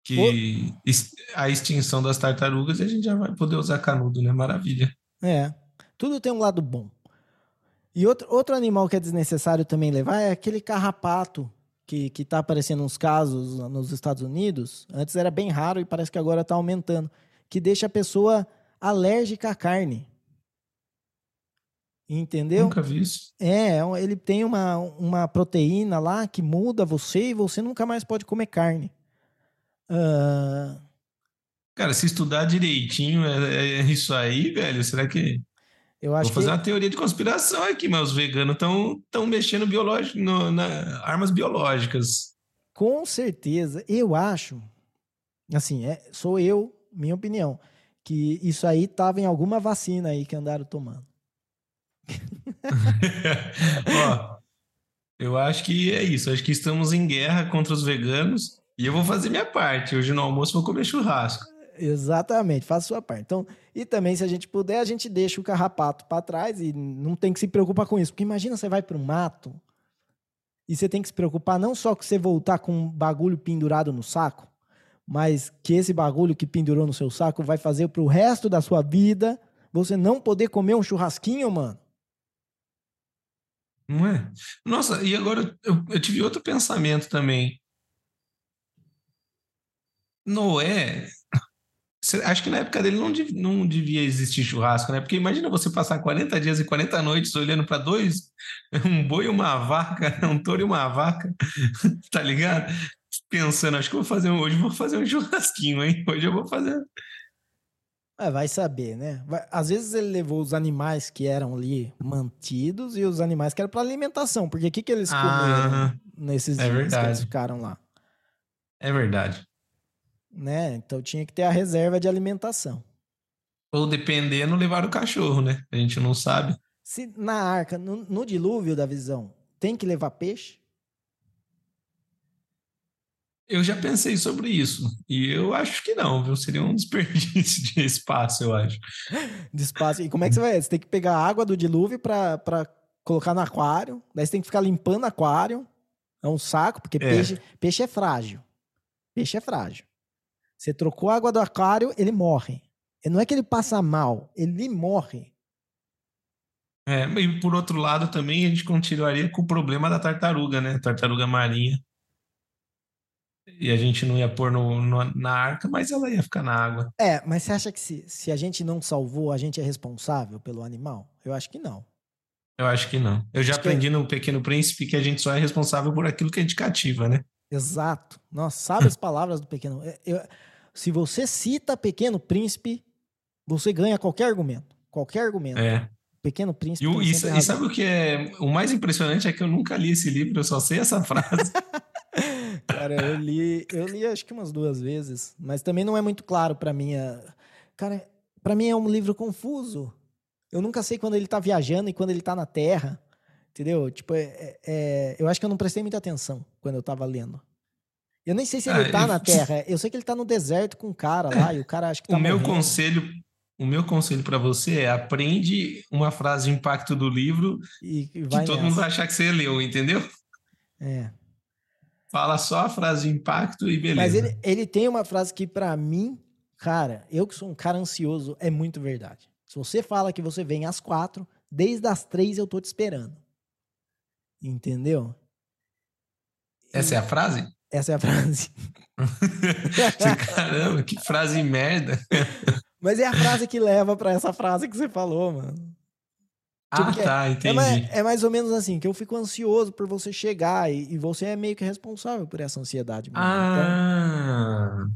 Que o... a extinção das tartarugas a gente já vai poder usar canudo, né? Maravilha. É. Tudo tem um lado bom. E outro, outro animal que é desnecessário também levar é aquele carrapato que, que tá aparecendo nos casos nos Estados Unidos. Antes era bem raro e parece que agora está aumentando. Que deixa a pessoa alérgica à carne. Entendeu? Nunca vi isso. É, é ele tem uma, uma proteína lá que muda você e você nunca mais pode comer carne. Uh... Cara, se estudar direitinho é, é isso aí, velho, será que eu acho Vou fazer que... uma teoria de conspiração aqui, mas os veganos estão tão mexendo biológico, no, na armas biológicas. Com certeza. Eu acho, assim, é, sou eu, minha opinião, que isso aí estava em alguma vacina aí que andaram tomando. Ó, eu acho que é isso. Acho que estamos em guerra contra os veganos e eu vou fazer minha parte. Hoje no almoço vou comer churrasco. Exatamente, faça a sua parte. Então, e também, se a gente puder, a gente deixa o carrapato para trás e não tem que se preocupar com isso. Porque imagina você vai para o mato e você tem que se preocupar não só com você voltar com um bagulho pendurado no saco, mas que esse bagulho que pendurou no seu saco vai fazer para o resto da sua vida você não poder comer um churrasquinho, mano. Não é? Nossa, e agora eu, eu tive outro pensamento também. Noé Acho que na época dele não, devia, não devia existir churrasco, né? Porque imagina você passar 40 dias e 40 noites olhando para dois, um boi e uma vaca, um touro e uma vaca, tá ligado? Pensando, acho que vou fazer hoje vou fazer um churrasquinho, hein? Hoje eu vou fazer. É, vai saber, né? Vai, às vezes ele levou os animais que eram ali mantidos e os animais que eram para alimentação, porque o que, que eles comeram ah, nesses é dias verdade. que eles ficaram lá? É verdade né? Então tinha que ter a reserva de alimentação. Ou dependendo, levar o cachorro, né? A gente não sabe. Se na arca, no, no dilúvio da visão, tem que levar peixe? Eu já pensei sobre isso. E eu acho que não, viu? Seria um desperdício de espaço, eu acho. De espaço. E como é que você vai? Você tem que pegar a água do dilúvio para colocar no aquário. Daí você tem que ficar limpando o aquário. É um saco, porque é. Peixe, peixe é frágil. Peixe é frágil. Você trocou a água do aquário, ele morre. E não é que ele passa mal, ele morre. É, e por outro lado também a gente continuaria com o problema da tartaruga, né? Tartaruga marinha. E a gente não ia pôr no, no, na arca, mas ela ia ficar na água. É, mas você acha que se, se a gente não salvou, a gente é responsável pelo animal? Eu acho que não. Eu acho que não. Eu já acho aprendi que... no Pequeno Príncipe que a gente só é responsável por aquilo que a gente cativa, né? Exato. Nossa, sabe as palavras do Pequeno... Eu, se você cita Pequeno Príncipe, você ganha qualquer argumento. Qualquer argumento. É. Pequeno Príncipe. E, e, e sabe o que é o mais impressionante é que eu nunca li esse livro, eu só sei essa frase. Cara, eu li, eu li acho que umas duas vezes, mas também não é muito claro para mim. Cara, para mim é um livro confuso. Eu nunca sei quando ele tá viajando e quando ele tá na Terra. Entendeu? Tipo, é, é, é eu acho que eu não prestei muita atenção quando eu tava lendo. Eu nem sei se ele ah, tá eu... na Terra. Eu sei que ele tá no deserto com um cara lá e o cara acha que tá O meu morrendo. conselho, o meu conselho para você é aprende uma frase de impacto do livro e, que todo nessa. mundo vai achar que você leu, entendeu? É. Fala só a frase de impacto e beleza. Mas ele, ele tem uma frase que para mim, cara, eu que sou um cara ansioso, é muito verdade. Se você fala que você vem às quatro, desde as três eu tô te esperando. Entendeu? Essa é a frase? Essa é a frase. Caramba, que frase merda. Mas é a frase que leva para essa frase que você falou, mano. Tipo, ah, tá, é, entendi. É, é, mais ou menos assim, que eu fico ansioso por você chegar e, e você é meio que responsável por essa ansiedade. Mesmo. Ah, então...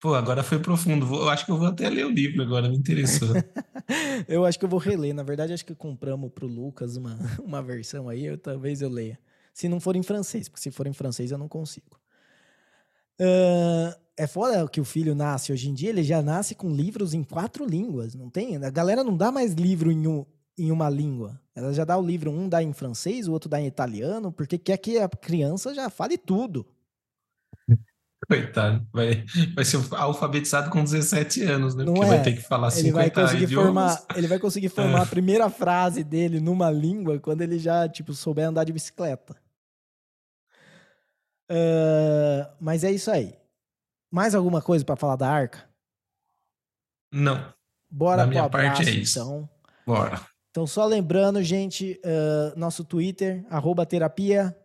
pô, agora foi profundo. Eu acho que eu vou até ler o livro agora, me interessou. eu acho que eu vou reler. Na verdade, acho que compramos pro Lucas uma, uma versão aí, eu, talvez eu leia. Se não for em francês, porque se for em francês eu não consigo. Uh, é foda que o filho nasce hoje em dia, ele já nasce com livros em quatro línguas, não tem? A galera não dá mais livro em, um, em uma língua. Ela já dá o livro, um dá em francês, o outro dá em italiano, porque quer que a criança já fale tudo. Coitado, vai, vai ser alfabetizado com 17 anos, né? Não Porque é. vai ter que falar ele 50 vai conseguir idiomas. Formar, ele vai conseguir formar é. a primeira frase dele numa língua quando ele já, tipo, souber andar de bicicleta. Uh, mas é isso aí. Mais alguma coisa para falar da arca? Não. Bora pro abraço, parte é isso. então. Bora. Então, só lembrando, gente, uh, nosso Twitter, arroba terapia,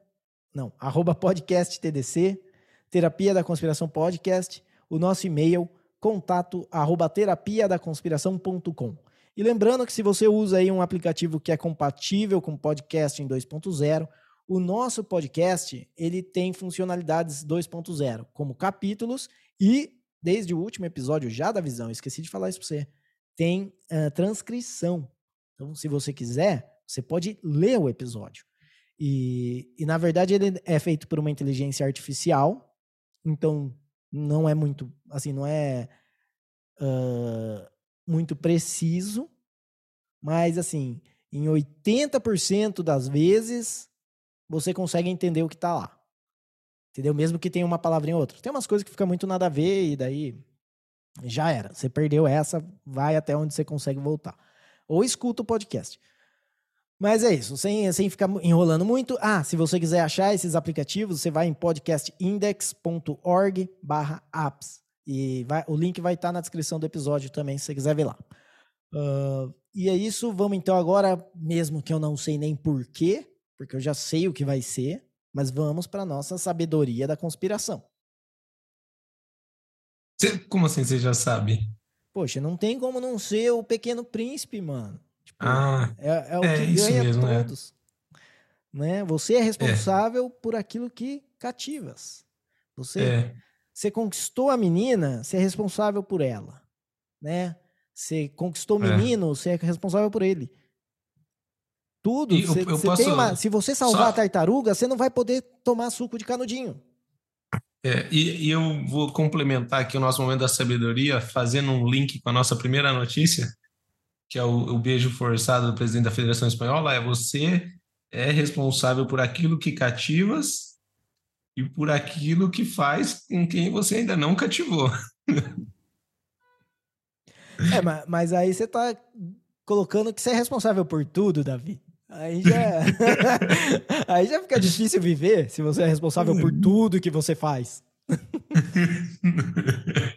não, arroba podcast TDC, terapia da conspiração podcast, o nosso e-mail, contato arroba terapia da conspiração.com. E lembrando que se você usa aí um aplicativo que é compatível com podcast em 2.0, o nosso podcast, ele tem funcionalidades 2.0, como capítulos e, desde o último episódio já da visão, esqueci de falar isso para você, tem uh, transcrição. Então, se você quiser, você pode ler o episódio. E, e, na verdade, ele é feito por uma inteligência artificial, então não é muito, assim, não é uh, muito preciso, mas, assim, em 80% das vezes você consegue entender o que tá lá. Entendeu? Mesmo que tenha uma palavrinha ou outra. Tem umas coisas que fica muito nada a ver e daí já era. Você perdeu essa, vai até onde você consegue voltar. Ou escuta o podcast. Mas é isso, sem, sem ficar enrolando muito. Ah, se você quiser achar esses aplicativos, você vai em podcastindex.org barra apps. E vai, o link vai estar na descrição do episódio também, se você quiser ver lá. Uh, e é isso, vamos então agora, mesmo que eu não sei nem porquê, porque eu já sei o que vai ser, mas vamos para nossa sabedoria da conspiração. Como assim você já sabe? Poxa, não tem como não ser o pequeno príncipe, mano. Tipo, ah, é, é o é que ganha mesmo, é. todos. É. Né? Você é responsável por aquilo que cativas. Você, é. você conquistou a menina, você é responsável por ela. Né? Você conquistou o é. menino, você é responsável por ele. Tudo. Cê, eu, eu posso... uma... Se você salvar Só... a tartaruga, você não vai poder tomar suco de canudinho. É, e, e, eu vou complementar aqui o nosso momento da sabedoria, fazendo um link com a nossa primeira notícia, que é o, o beijo forçado do presidente da Federação Espanhola, é você é responsável por aquilo que cativas e por aquilo que faz com quem você ainda não cativou. É, mas, mas aí você tá colocando que você é responsável por tudo, Davi. Aí já, aí já fica difícil viver se você é responsável por tudo que você faz.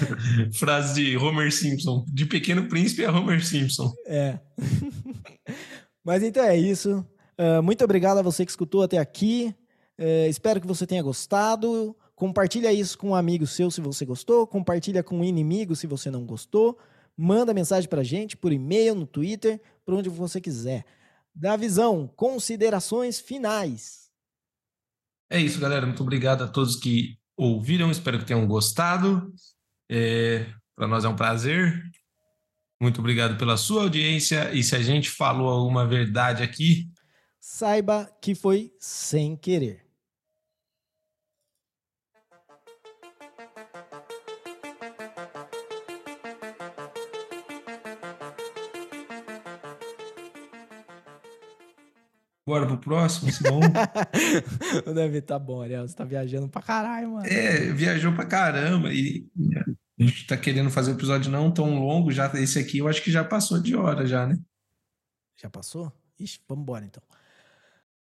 Frase de Homer Simpson. De Pequeno Príncipe a Homer Simpson. É. Mas então é isso. Uh, muito obrigado a você que escutou até aqui. Uh, espero que você tenha gostado. Compartilha isso com um amigo seu se você gostou. Compartilha com um inimigo se você não gostou. Manda mensagem pra gente por e-mail, no Twitter, por onde você quiser. Da visão, considerações finais. É isso, galera. Muito obrigado a todos que ouviram. Espero que tenham gostado. É, Para nós é um prazer. Muito obrigado pela sua audiência. E se a gente falou alguma verdade aqui, saiba que foi sem querer. Bora pro próximo, Simão. o Davi tá bom, Ariel. Você tá viajando pra caralho, mano. É, viajou pra caramba. E a gente tá querendo fazer um episódio não tão longo. Já, esse aqui eu acho que já passou de hora, já, né? Já passou? Ixi, vamos embora então.